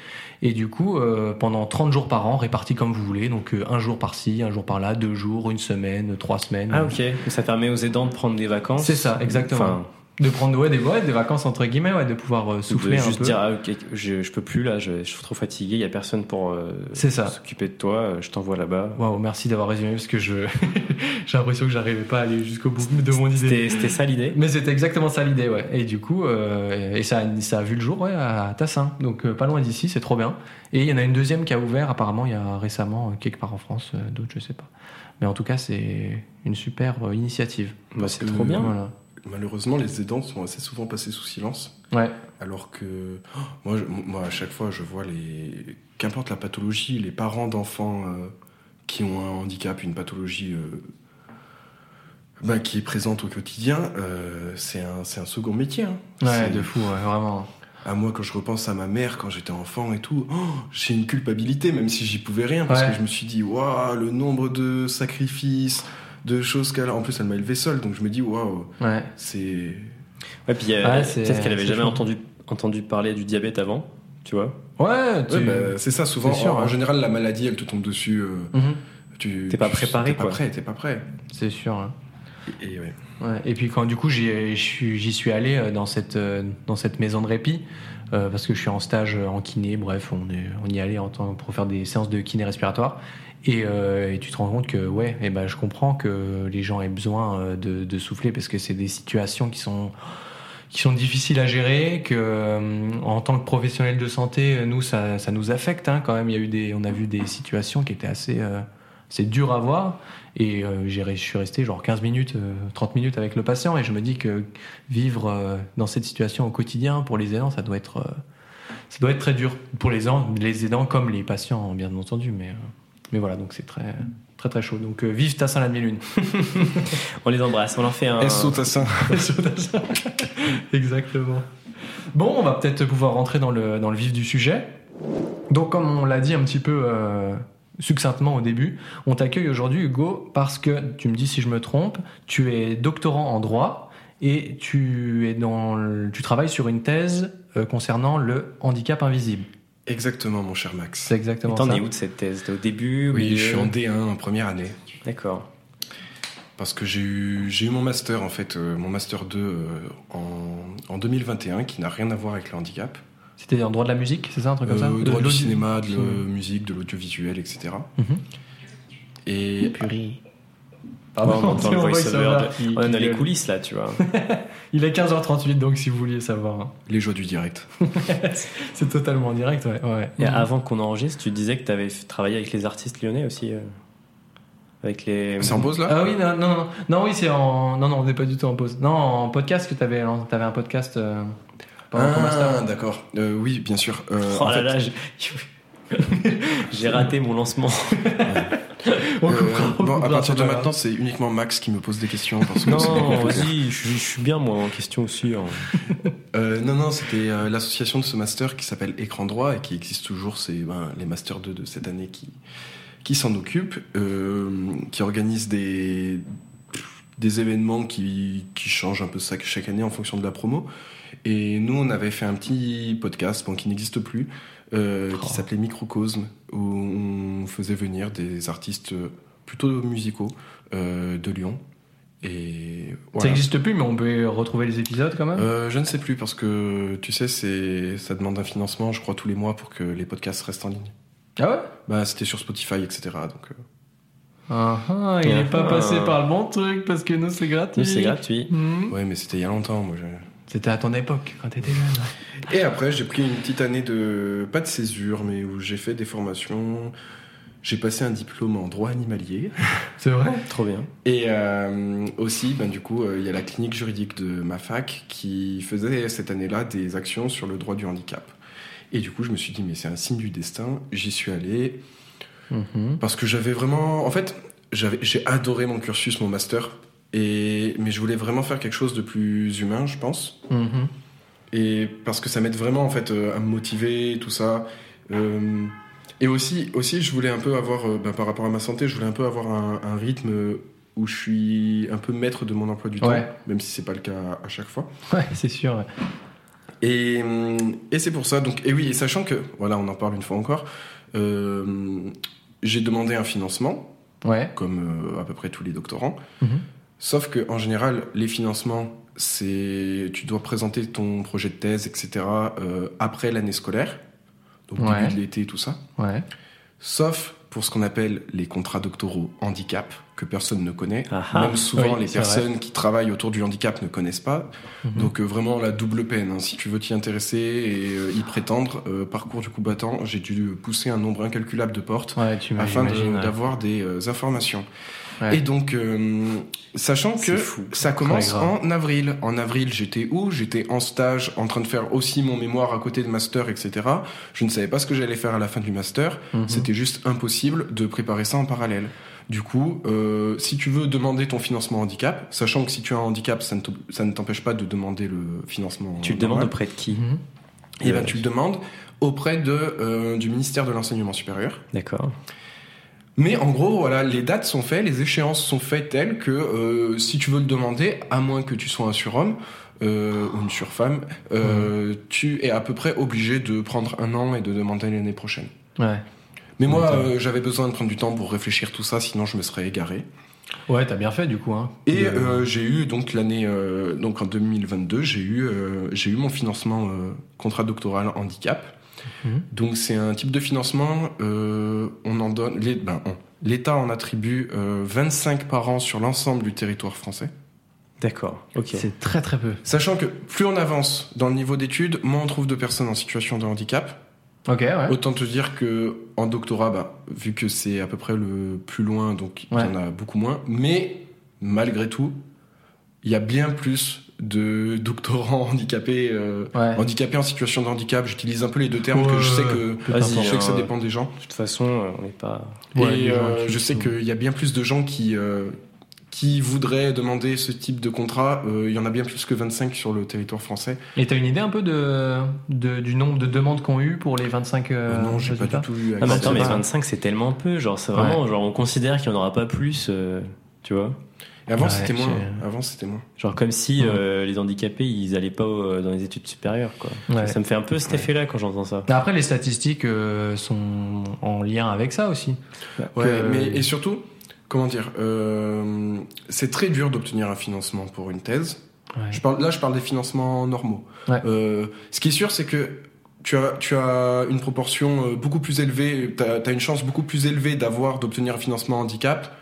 Et du coup, euh, pendant 30 jours par an, répartis comme vous voulez, donc euh, un jour par-ci, un jour par-là, deux jours, une semaine, trois semaines.
Ah ok. Ça permet aux aidants de prendre des vacances.
C'est ça, exactement.
Enfin,
De prendre ouais, des, ouais, des vacances entre guillemets, ouais, de pouvoir euh, souffler
de
un
juste
peu.
dire ah, je, je peux plus là, je, je suis trop fatigué, il y a personne pour euh,
ça.
s'occuper de toi, euh, je t'envoie là-bas.
Waouh, merci d'avoir résumé parce que je j'ai l'impression que j'arrivais pas à aller jusqu'au bout de mon idée.
C'était ça l'idée.
Mais c'était exactement ça l'idée, ouais. Et du coup, euh, et ça, a- ça a vu le jour, ouais, à Tassin, donc pas loin d'ici, c'est trop bien. Et il y en a une deuxième qui a ouvert apparemment il y a récemment quelque part en France, d'autres je sais pas. Mais en tout cas, c'est une super initiative.
Bah, c'est trop bien.
Voilà.
Malheureusement, les aidants sont assez souvent passés sous silence.
Ouais.
Alors que oh, moi, je- moi, à chaque fois, je vois les. Qu'importe la pathologie, les parents d'enfants euh, qui ont un handicap, une pathologie euh, bah, qui est présente au quotidien, euh, c'est un, un second métier. hein.
Ouais, de fou, ouais, vraiment.
À moi, quand je repense à ma mère quand j'étais enfant et tout, oh, j'ai une culpabilité, même si j'y pouvais rien, parce
Ouais.
que je me suis dit, waouh, le nombre de sacrifices, de choses qu'elle a. En plus, elle m'a élevé seule, donc je me dis, waouh,
Ouais.
c'est.
Ouais, puis euh,
Ouais,
peut-être qu'elle avait jamais
chaud.
entendu entendu parler du diabète avant, tu vois.
Ouais, tu...
Ouais, bah, c'est ça, souvent.
C'est sûr,
en, en général, la maladie, elle te tombe dessus. euh,
Mhm.
tu,
T'es pas préparé,
T'es pas prêt, t'es pas prêt.
c'est sûr. hein.
Et, et ouais.
Ouais. Et puis quand du coup j'y suis allé euh, dans cette euh, dans cette maison de répit euh, parce que je suis en stage euh, en kiné. Bref, on est on y allait en pour faire des séances de kiné respiratoire. Et, euh, tu te rends compte que ouais, et ben je comprends que les gens aient besoin euh, de, de souffler parce que c'est des situations qui sont qui sont difficiles à gérer, que euh, en tant que professionnel de santé, euh, nous ça, ça nous affecte hein, quand même. Il y a eu des, on a vu des situations qui étaient assez, euh, c'est dur à voir. Et euh, je suis resté genre 15 minutes, euh, 30 minutes avec le patient et je me dis que vivre euh, dans cette situation au quotidien pour les aidants, ça doit être, euh, ça doit être très dur pour les aidants, les aidants comme les patients bien entendu. Mais, euh, mais voilà, donc c'est très, très très chaud. Donc euh, vive Tassin la demi-lune.
On les embrasse, on leur fait un.
SO Tassin.
Exactement. Bon, on va peut-être pouvoir rentrer dans le, dans le vif du sujet. Donc, comme on l'a dit un petit peu euh, succinctement au début, on t'accueille aujourd'hui, Hugo, parce que, tu me dis si je me trompe, tu es doctorant en droit et tu, es dans le- tu travailles sur une thèse euh, concernant le handicap invisible.
Exactement, mon cher Max.
C'est exactement
T'en
ça.
es où de cette thèse? T'es au début
Oui,
milieu?
je suis en D1 en première année.
D'accord.
Parce que j'ai eu, j'ai eu mon master, en fait, euh, mon master 2 euh, en, en 2021, qui n'a rien à voir avec le handicap.
C'était en droit de la musique, c'est ça, un truc comme ça?
Euh,
De
droit du cinéma, de la
cinéma.
musique, de l'audiovisuel, etc.
Mhm.
Et
Purée.
Pardon,
dans
c'est
le voice-over On est dans les coulisses là, tu vois.
Il est 15h38, donc si vous vouliez savoir. hein.
les joies du direct.
C'est totalement en direct, ouais. ouais.
Et avant qu'on enregistre, tu disais que tu avais travaillé avec les artistes lyonnais aussi. euh, avec les.
C'est en pause là
Ah oui, non, non, non, non, oui, c'est en. Non, non, on n'est pas du tout en pause. Non, en podcast, que t'avais, avais un podcast euh, pendant ton
Ah,
master.
d'accord. Euh, oui, bien sûr. Euh,
Oh
en
là
fait,
là, j'ai- j'ai raté mon lancement.
On
euh,
on
à partir de maintenant, c'est uniquement Max qui me pose des questions. Parce que
Non, vas-y, je, suis- je suis bien moi en question aussi. hein.
Euh, non, non, c'était euh, l'association de ce master qui s'appelle Écran Droit et qui existe toujours. C'est ben, les Masters 2 de cette année qui, qui s'en occupent, qui organise des, des événements qui, qui changent un peu ça chaque année en fonction de la promo. Et nous, on avait fait un petit podcast bon, qui n'existe plus, euh,
Oh.
qui s'appelait Microcosme, où on faisait venir des artistes plutôt musicaux euh, de Lyon. Et
Ça n'existe plus, mais on peut retrouver les épisodes quand même?
Euh, je ne sais plus parce que tu sais, c'est ça demande un financement, je crois, tous les mois pour que les podcasts restent en ligne.
Ah ouais?
Bah, c'était sur Spotify, etc. Donc, euh,
Ah ah, il n'est pas
Ah.
passé par le bon truc parce que nous c'est gratuit.
Nous, c'est gratuit.
Mhm.
ouais, mais c'était il y a longtemps. Moi, je-
C'était à ton époque, quand t'étais jeune.
Et après, j'ai pris une petite année de pas de césure, mais où j'ai fait des formations. J'ai passé un diplôme en droit animalier.
C'est vrai?
Trop bien.
Et euh, aussi, ben, du coup, euh, il y a la clinique juridique de ma fac qui faisait cette année-là des actions sur le droit du handicap. Et du coup, je me suis dit, mais c'est un signe du destin. J'y suis allé.
Mhm.
Parce que j'avais vraiment. En fait, j'ai adoré mon cursus, mon master. Et, mais je voulais vraiment faire quelque chose de plus humain, je pense.
Mhm.
Et parce que ça m'aide vraiment, en fait, euh, à me motiver, tout ça. Euh, et aussi, aussi, je voulais un peu avoir, ben, par rapport à ma santé, je voulais un peu avoir un, un rythme où je suis un peu maître de mon emploi du
Ouais.
temps, même si c'est pas le cas à chaque fois.
Ouais, c'est sûr. ouais.
Et, et c'est pour ça, donc, et oui, et sachant que, voilà, on en parle une fois encore, euh, j'ai demandé un financement,
Ouais.
comme euh, à peu près tous les doctorants.
Mhm.
Sauf que en général, les financements, c'est tu dois présenter ton projet de thèse, etc. euh, après l'année scolaire, donc
Ouais.
début de l'été, tout ça.
Ouais.
Sauf pour ce qu'on appelle les contrats doctoraux handicap, que personne ne connaît.
Ah ah.
Même souvent,
Oui,
les personnes qui travaillent autour du handicap ne connaissent pas.
Mhm.
Donc euh, vraiment la double peine. hein. Si tu veux t'y intéresser et euh, y prétendre, euh, parcours du combattant, j'ai dû pousser un nombre incalculable de portes
Ouais,
afin de-
j'imagine, ouais.
d'avoir des euh, informations.
Ouais.
Et donc, euh, sachant que
fou.
ça commence en avril. En avril, j'étais où? J'étais en stage, en train de faire aussi mon mémoire à côté de master, etc. Je ne savais pas ce que j'allais faire à la fin du master.
Mhm.
C'était juste impossible de préparer ça en parallèle. Du coup, euh, si tu veux demander ton financement handicap, sachant que si tu as un handicap, ça ne t'ob- ça ne t'empêche pas de demander le financement.
Tu le
normal.
demandes auprès de qui?
Mhm.
Et ben, tu le demandes auprès de, euh, du ministère de l'enseignement supérieur.
D'accord.
Mais en gros, voilà, les dates sont faites, les échéances sont faites telles que euh, si tu veux le demander, à moins que tu sois un surhomme euh, ou une surfemme, euh, tu es à peu près obligé de prendre un an et de demander l'année prochaine.
Ouais.
Mais moi, euh, j'avais besoin de prendre du temps pour réfléchir tout ça, sinon je me serais égaré.
Ouais, t'as bien fait du coup. Hein.
Et euh, j'ai eu donc l'année, euh, donc en 2022, j'ai eu, j'ai eu mon financement contrat doctoral handicap.
Mhm.
Donc c'est un type de financement, euh, on en donne, les- ben, on- l'État en attribue euh, 25 par an sur l'ensemble du territoire français.
D'accord. Ok.
C'est très très peu.
Sachant que plus on avance dans le niveau d'études, moins on trouve de personnes en situation de handicap.
Ok, ouais.
Autant te dire que en doctorat, bah, vu que c'est à peu près le plus loin, donc il y en a beaucoup moins. Mais malgré tout, il y a bien plus de doctorants handicapés, euh,
Ouais.
handicapés en situation de handicap. J'utilise un peu les deux termes
Ouais,
que je sais que, je sais que ça dépend des gens.
De toute façon, euh, on n'est pas.
Ouais,
et euh, je sais qu'il y a bien plus de gens qui euh, qui voudraient demander ce type de contrat. Euh, il y en a bien plus que 25 sur le territoire français.
Et t'as une idée un peu de, de- du nombre de demandes qu'on eu pour les 25 euh,
Euh, non, j'ai pas du tout eu.
Ah, mais attends, mais
ça.
25, c'est tellement peu. Genre, c'est vraiment. Genre, on considère qu'il n'y en aura pas plus. euh, tu vois
avant
Ouais,
c'était moins.
j'ai-
Avant c'était moins.
Genre, comme si
Ouais.
euh, les handicapés, ils allaient pas euh, dans les études supérieures, quoi.
Ouais.
Ça me fait un peu cet
Ouais.
effet-là quand j'entends ça.
Après, les statistiques euh, sont en lien avec ça aussi.
Ouais,
Que-
mais et surtout, comment dire, euh, c'est très dur d'obtenir un financement pour une thèse.
Ouais.
Je parle, là, je parle des financements normaux.
Ouais.
Euh, ce qui est sûr, c'est que tu as, tu as une proportion beaucoup plus élevée, tu as, une chance beaucoup plus élevée d'avoir, d'obtenir un financement handicap,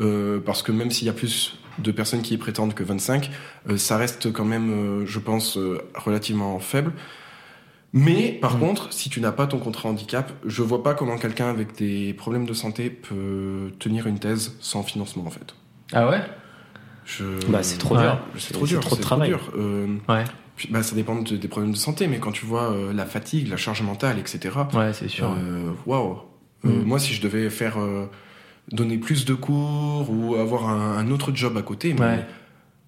euh, parce que même s'il y a plus de personnes qui y prétendent que 25, euh, ça reste quand même, euh, je pense, euh, relativement faible. Mais par contre, si tu n'as pas ton contrat handicap, je vois pas comment quelqu'un avec des problèmes de santé peut tenir une thèse sans financement en fait.
Ah ouais?
Je...
Bah, c'est trop
Ouais.
dur.
C'est trop dur.
trop de
c'est
travail.
dur. Euh,
Ouais.
puis, bah, ça dépend de- des problèmes de santé, mais quand tu vois euh, la fatigue, la charge mentale, etc.
Ouais, c'est sûr.
Waouh. Euh,
Mm.
Moi, si je devais faire euh, donner plus de cours ou avoir un, un autre job à côté, mais
Ouais.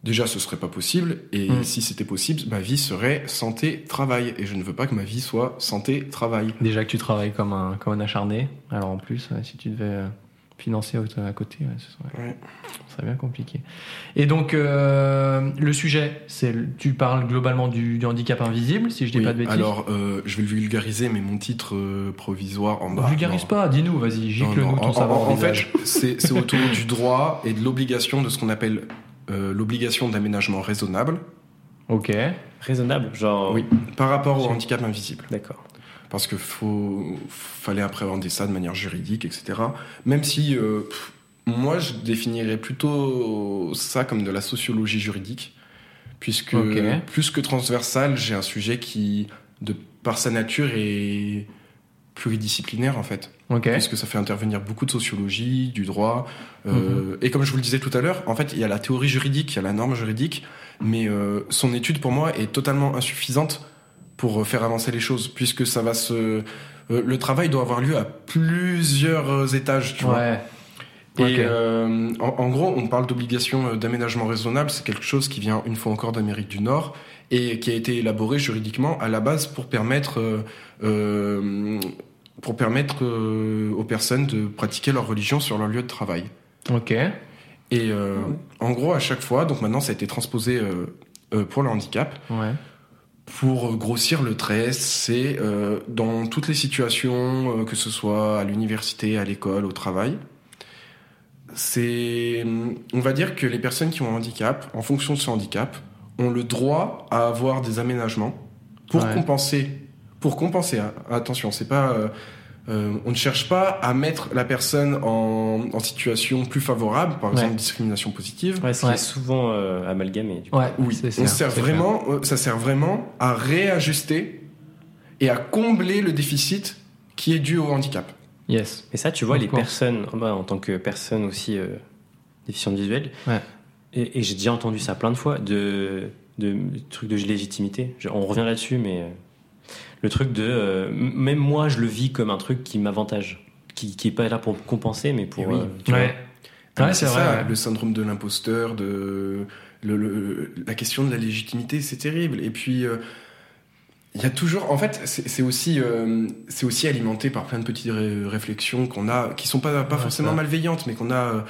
déjà, ce serait pas possible. Et
Mm.
si c'était possible, ma vie serait santé travail. Et je ne veux pas que ma vie soit santé travail.
Déjà que tu travailles comme un, comme un acharné, alors en plus, si tu devais euh, financer à côté, ouais, ce serait,
Ouais.
ce serait bien compliqué. Et donc, euh, le sujet, c'est tu parles globalement du, du handicap invisible, si je dis
Oui,
pas de bêtises.
alors, euh, je vais le vulgariser, mais mon titre euh, provisoire en bas.
Vulgarise
non.
pas, dis-nous, vas-y, gicle-nous ton
en,
savoir.
en- fait, c'est c'est autour du droit et de l'obligation de ce qu'on appelle euh, l'obligation d'aménagement raisonnable
Ok.
Raisonnable. Genre.
Oui. par rapport au handicap invisible.
D'accord.
Parce que faut, fallait appréhender ça de manière juridique, etc. Même si euh, pff, moi, je définirais plutôt ça comme de la sociologie juridique, puisque plus que transversal, j'ai un sujet qui, de par sa nature, est pluridisciplinaire en fait.
Ok.
puisque ça fait intervenir beaucoup de sociologie, du droit. euh, Et comme je vous le disais tout à l'heure, en fait, il y a la théorie juridique, il y a la norme juridique, mais euh, son étude, pour moi, est totalement insuffisante pour euh, faire avancer les choses, puisque ça va se... euh, le travail doit avoir lieu à plusieurs euh, étages, tu vois.
Ouais.
Et
Ok.
euh, en, en gros, on parle d'obligation d'aménagement raisonnable, c'est quelque chose qui vient une fois encore d'Amérique du Nord et qui a été élaboré juridiquement à la base pour permettre euh, euh, pour permettre aux personnes de pratiquer leur religion sur leur lieu de travail.
Ok.
Et en gros, à chaque fois, donc maintenant ça a été transposé pour le handicap.
Ouais.
Pour grossir le trait, c'est euh, dans toutes les situations, euh, que ce soit à l'université, à l'école, au travail, c'est, on va dire que les personnes qui ont un handicap, en fonction de ce handicap, ont le droit à avoir des aménagements pour
Ouais.
compenser. Pour compenser, hein. attention, c'est pas. euh, euh, on ne cherche pas à mettre la personne en, en situation plus favorable, par
Ouais.
exemple discrimination positive.
Ouais, ce qui
Ouais.
est souvent euh, amalgamé. Du coup.
Ouais,
Oui,
c'est-
on
c'est-
sert
c'est
vraiment, euh, ça sert vraiment à réajuster et à combler le déficit qui est dû au handicap.
Yes.
Et ça, tu vois,
Of
les personnes, bah, en tant que personne aussi euh, déficiente visuelle,
Ouais.
et, et j'ai déjà entendu ça plein de fois, de, de, de trucs de légitimité. Je- on revient là-dessus, mais euh, le truc de. euh, même moi, je le vis comme un truc qui m'avantage, qui, qui est pas là pour compenser, mais pour.
Et oui.
euh.
Ouais.
Ah,
Ouais, c'est vrai,
ça,
ouais.
le syndrome de l'imposteur, de le, le- la question de la légitimité, c'est terrible. Et puis euh, il y a toujours, en fait, c'est aussi, euh, c'est aussi alimenté par plein de petites ré- réflexions qu'on a, qui sont pas pas
Ouais,
forcément
ça.
malveillantes, mais qu'on a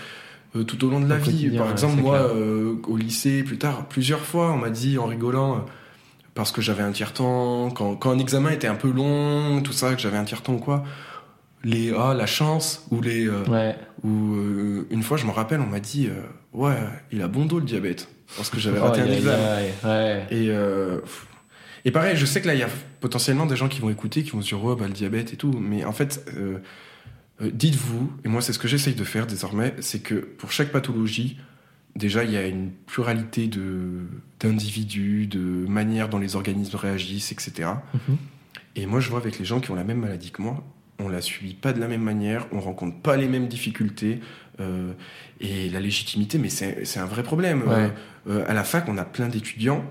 euh, tout au long de la
Au
vie. Par exemple, moi, euh, au lycée, plus tard, plusieurs fois, on m'a dit en rigolant. Parce que j'avais un tiers-temps, quand, quand un examen était un peu long, tout ça, que j'avais un tiers-temps ou quoi, les ah la chance ou les euh,
Ouais.
où euh, une fois je me rappelle on m'a dit euh, ouais il a bon dos le diabète parce que j'avais
Oh,
raté un examen.
Ouais.
et et pareil je sais que là il y a potentiellement des gens qui vont écouter qui vont se dire ouais bah le diabète et tout mais en fait dites-vous et moi c'est ce que j'essaye de faire désormais c'est que pour chaque pathologie déjà il y a une pluralité de d'individus de manières dont les organismes réagissent etc
Mhm.
et moi, je vois avec les gens qui ont la même maladie que moi, on la subit pas de la même manière, on rencontre pas les mêmes difficultés. euh, et la légitimité, mais c'est c'est un vrai problème.
Ouais.
Euh, euh, à la fac, on a plein d'étudiants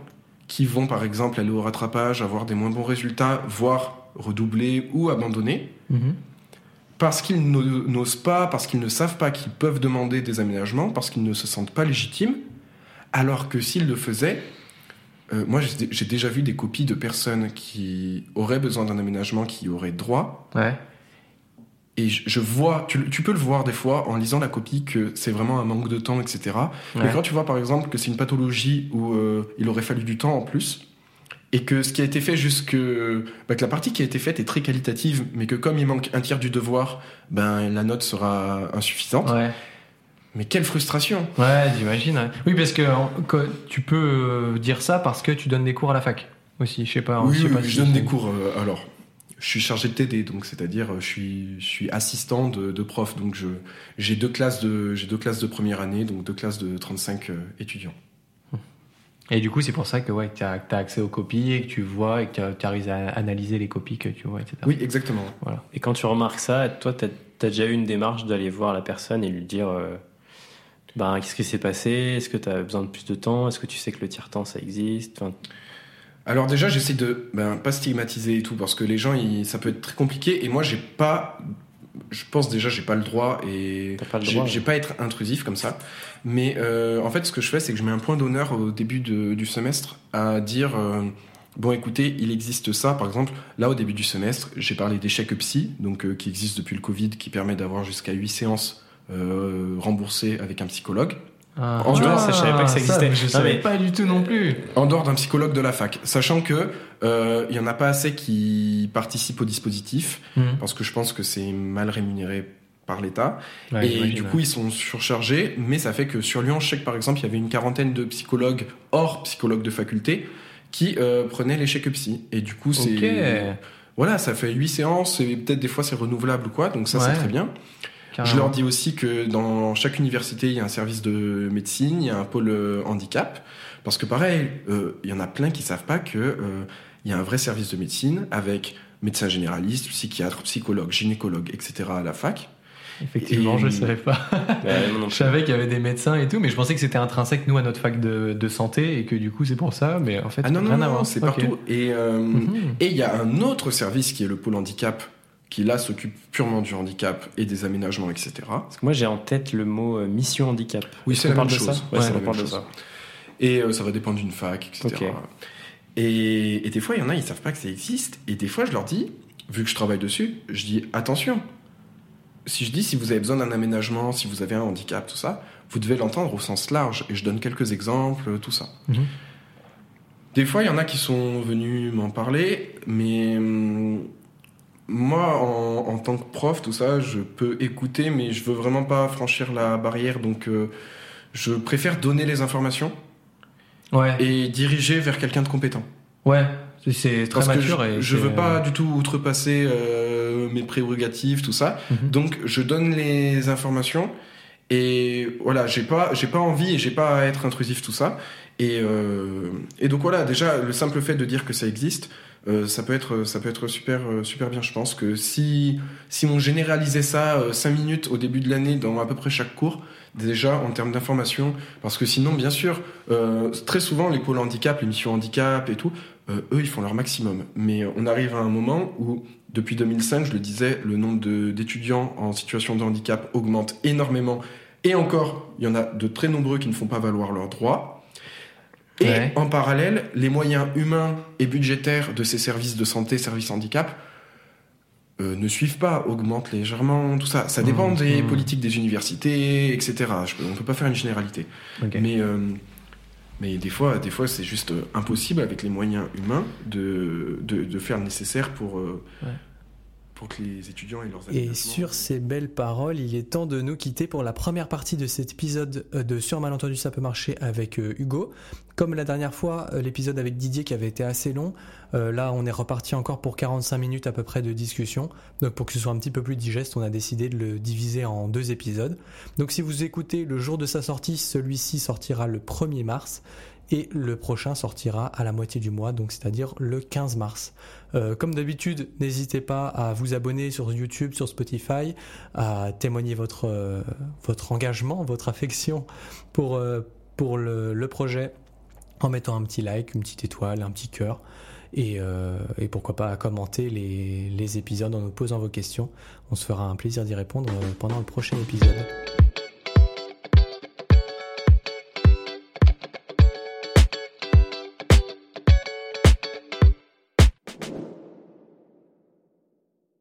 qui vont, par exemple, aller au rattrapage, avoir des moins bons résultats, voire redoubler ou abandonner,
Mhm.
Parce qu'ils n'o- n'osent pas, parce qu'ils ne savent pas qu'ils peuvent demander des aménagements, parce qu'ils ne se sentent pas légitimes, alors que s'ils le faisaient, euh, moi j'ai déjà vu des copies de personnes qui auraient besoin d'un aménagement, qui auraient droit,
Ouais.
et je, je vois, tu, tu peux le voir des fois en lisant la copie que c'est vraiment un manque de temps, etc. Mais quand tu vois par exemple que c'est une pathologie où euh, il aurait fallu du temps en plus, et que ce qui a été fait jusque. bah, que la partie qui a été faite est très qualitative, mais que comme il manque un tiers du devoir, ben la note sera insuffisante.
Ouais.
Mais quelle frustration
Ouais, j'imagine. ouais. Oui, parce que tu peux euh, dire ça parce que tu donnes des cours à la fac aussi. Je sais pas.
Oui,
je sais
oui,
pas
je
si-
donne des cours. euh, alors, je suis chargé de TD, donc c'est-à-dire euh, je suis, je suis assistant de, de prof, donc je j'ai deux classes de j'ai deux classes de première année, donc deux classes de 35 euh, étudiants.
Et du coup, c'est pour ça que ouais, tu as, accès aux copies et que tu vois et que tu arrives à analyser les copies que tu vois, etc.
Oui, exactement.
Et quand tu remarques ça, toi, tu as, déjà eu une démarche d'aller voir la personne et lui dire euh, ben, qu'est-ce qui s'est passé? Est-ce que tu as besoin de plus de temps? Est-ce que tu sais que le tiers-temps, ça existe? Enfin,
Alors déjà, j'essaie de ben, pas stigmatiser et tout parce que les gens, ils- ça peut être très compliqué. Et moi, j'ai pas, je pense déjà, j'ai pas le droit et j'ai
ouais.
pas être intrusif comme ça. Mais euh, en fait, ce que je fais, c'est que je mets un point d'honneur au début de- du semestre à dire. euh, Bon, écoutez, il existe ça, par exemple. Là, au début du semestre, j'ai parlé des chèques psy, donc euh, qui existe depuis le Covid, qui permet d'avoir jusqu'à 8 séances remboursées avec un psychologue.
Ah,
En dehors,
ça, je savais pas que ça existait.
je
Non,
savais
mais-
pas du tout non plus.
En dehors d'un psychologue de la fac, sachant que euh, il y en a pas assez qui participent au dispositif, parce que je pense que c'est mal rémunéré par l'État.
Ouais,
et du coup, ils sont surchargés, mais ça fait que sur Lyon, je sais que par exemple, il y avait une quarantaine de psychologues hors psychologues de faculté qui euh, prenaient les chèques psy. Et du coup, c'est
Ok.
voilà, ça fait huit séances et peut-être des fois c'est renouvelable ou quoi, donc ça c'est très bien.
Carrément.
Je leur dis aussi que dans chaque université, il y a un service de médecine, il y a un pôle euh, handicap. Parce que pareil, euh, il y en a plein qui savent pas que euh, il y a un vrai service de médecine avec médecin généraliste, psychiatre, psychologue, gynécologue, etc. à la fac.
Effectivement,
Et-
je savais pas.
non
Je savais qu'il y avait des médecins et tout, mais je pensais que c'était intrinsèque nous à notre fac de, de santé et que du coup c'est pour ça. Mais en fait,
Ah non, non,
rien
non,
à voir.
c'est
Ok.
partout. Et euh,
Mhm.
et il y a un autre service qui est le pôle handicap, qui là s'occupe purement du handicap et des aménagements, etc.
Parce que moi, j'ai en tête le mot euh, mission handicap.
Oui, c'est la
de ça
Ouais, la même
de ça.
Et euh, ça va dépendre d'une fac, etc. Et, et des fois, il y en a, ils savent pas que ça existe. Et des fois, je leur dis, vu que je travaille dessus, je dis attention. Si je dis si vous avez besoin d'un aménagement, si vous avez un handicap, tout ça, vous devez l'entendre au sens large. Et je donne quelques exemples, tout ça.
Mhm.
Des fois, il y en a qui sont venus m'en parler, mais hum, moi, en, en tant que prof, tout ça, je peux écouter, mais je veux vraiment pas franchir la barrière, donc euh, je préfère donner les informations.
Ouais.
et diriger vers quelqu'un de compétent.
Ouais. C'est- très
Parce que
mature
je,
et
je veux pas du tout outrepasser euh, mes prérogatives, tout ça.
Mhm.
Donc je donne les informations et voilà, j'ai pas j'ai pas envie et j'ai pas à être intrusif tout ça. Et euh, et donc voilà, déjà le simple fait de dire que ça existe, euh, ça peut être ça peut être super euh, super bien. Je pense que si si on généralisait ça 5 minutes au début de l'année dans à peu près chaque cours, déjà en termes d'information, parce que sinon bien sûr euh, très souvent les pôles handicap, les missions handicap et tout, euh, eux ils font leur maximum. Mais on arrive à un moment où depuis 2005, je le disais, le nombre d'étudiants en situation de handicap augmente énormément. Et encore, il y en a de très nombreux qui ne font pas valoir leurs droits. Et
Ouais.
en parallèle, les moyens humains et budgétaires de ces services de santé, services handicap, euh, ne suivent pas, augmentent légèrement, tout ça. Ça dépend
Mmh,
des
mmh.
politiques des universités, etc. Je on ne peut pas faire une généralité. Mais, euh, mais des fois, des fois c'est juste euh, impossible avec les moyens humains de, de, de faire le nécessaire pour, euh,
Ouais.
Pour que les étudiants aient leurs
Et sur ces belles paroles, il est temps de nous quitter pour la première partie de cet épisode euh, de Sur Malentendu ça peut marcher avec euh, Hugo. Comme la dernière fois, euh, l'épisode avec Didier qui avait été assez long, euh, là on est reparti encore pour 45 minutes à peu près de discussion. Donc pour que ce soit un petit peu plus digeste, on a décidé de le diviser en deux épisodes. Donc si vous écoutez le jour de sa sortie, celui-ci sortira le 1er mars. Et le prochain sortira à la moitié du mois, donc c'est-à-dire le 15 mars. Euh, comme d'habitude, n'hésitez pas à vous abonner sur YouTube, sur Spotify, à témoigner votre, euh, votre engagement, votre affection pour, euh, pour le, projet en mettant un petit like, une petite étoile, un petit cœur. Et, et pourquoi pas à commenter les, les épisodes en nous posant vos questions. On se fera un plaisir d'y répondre pendant le prochain épisode.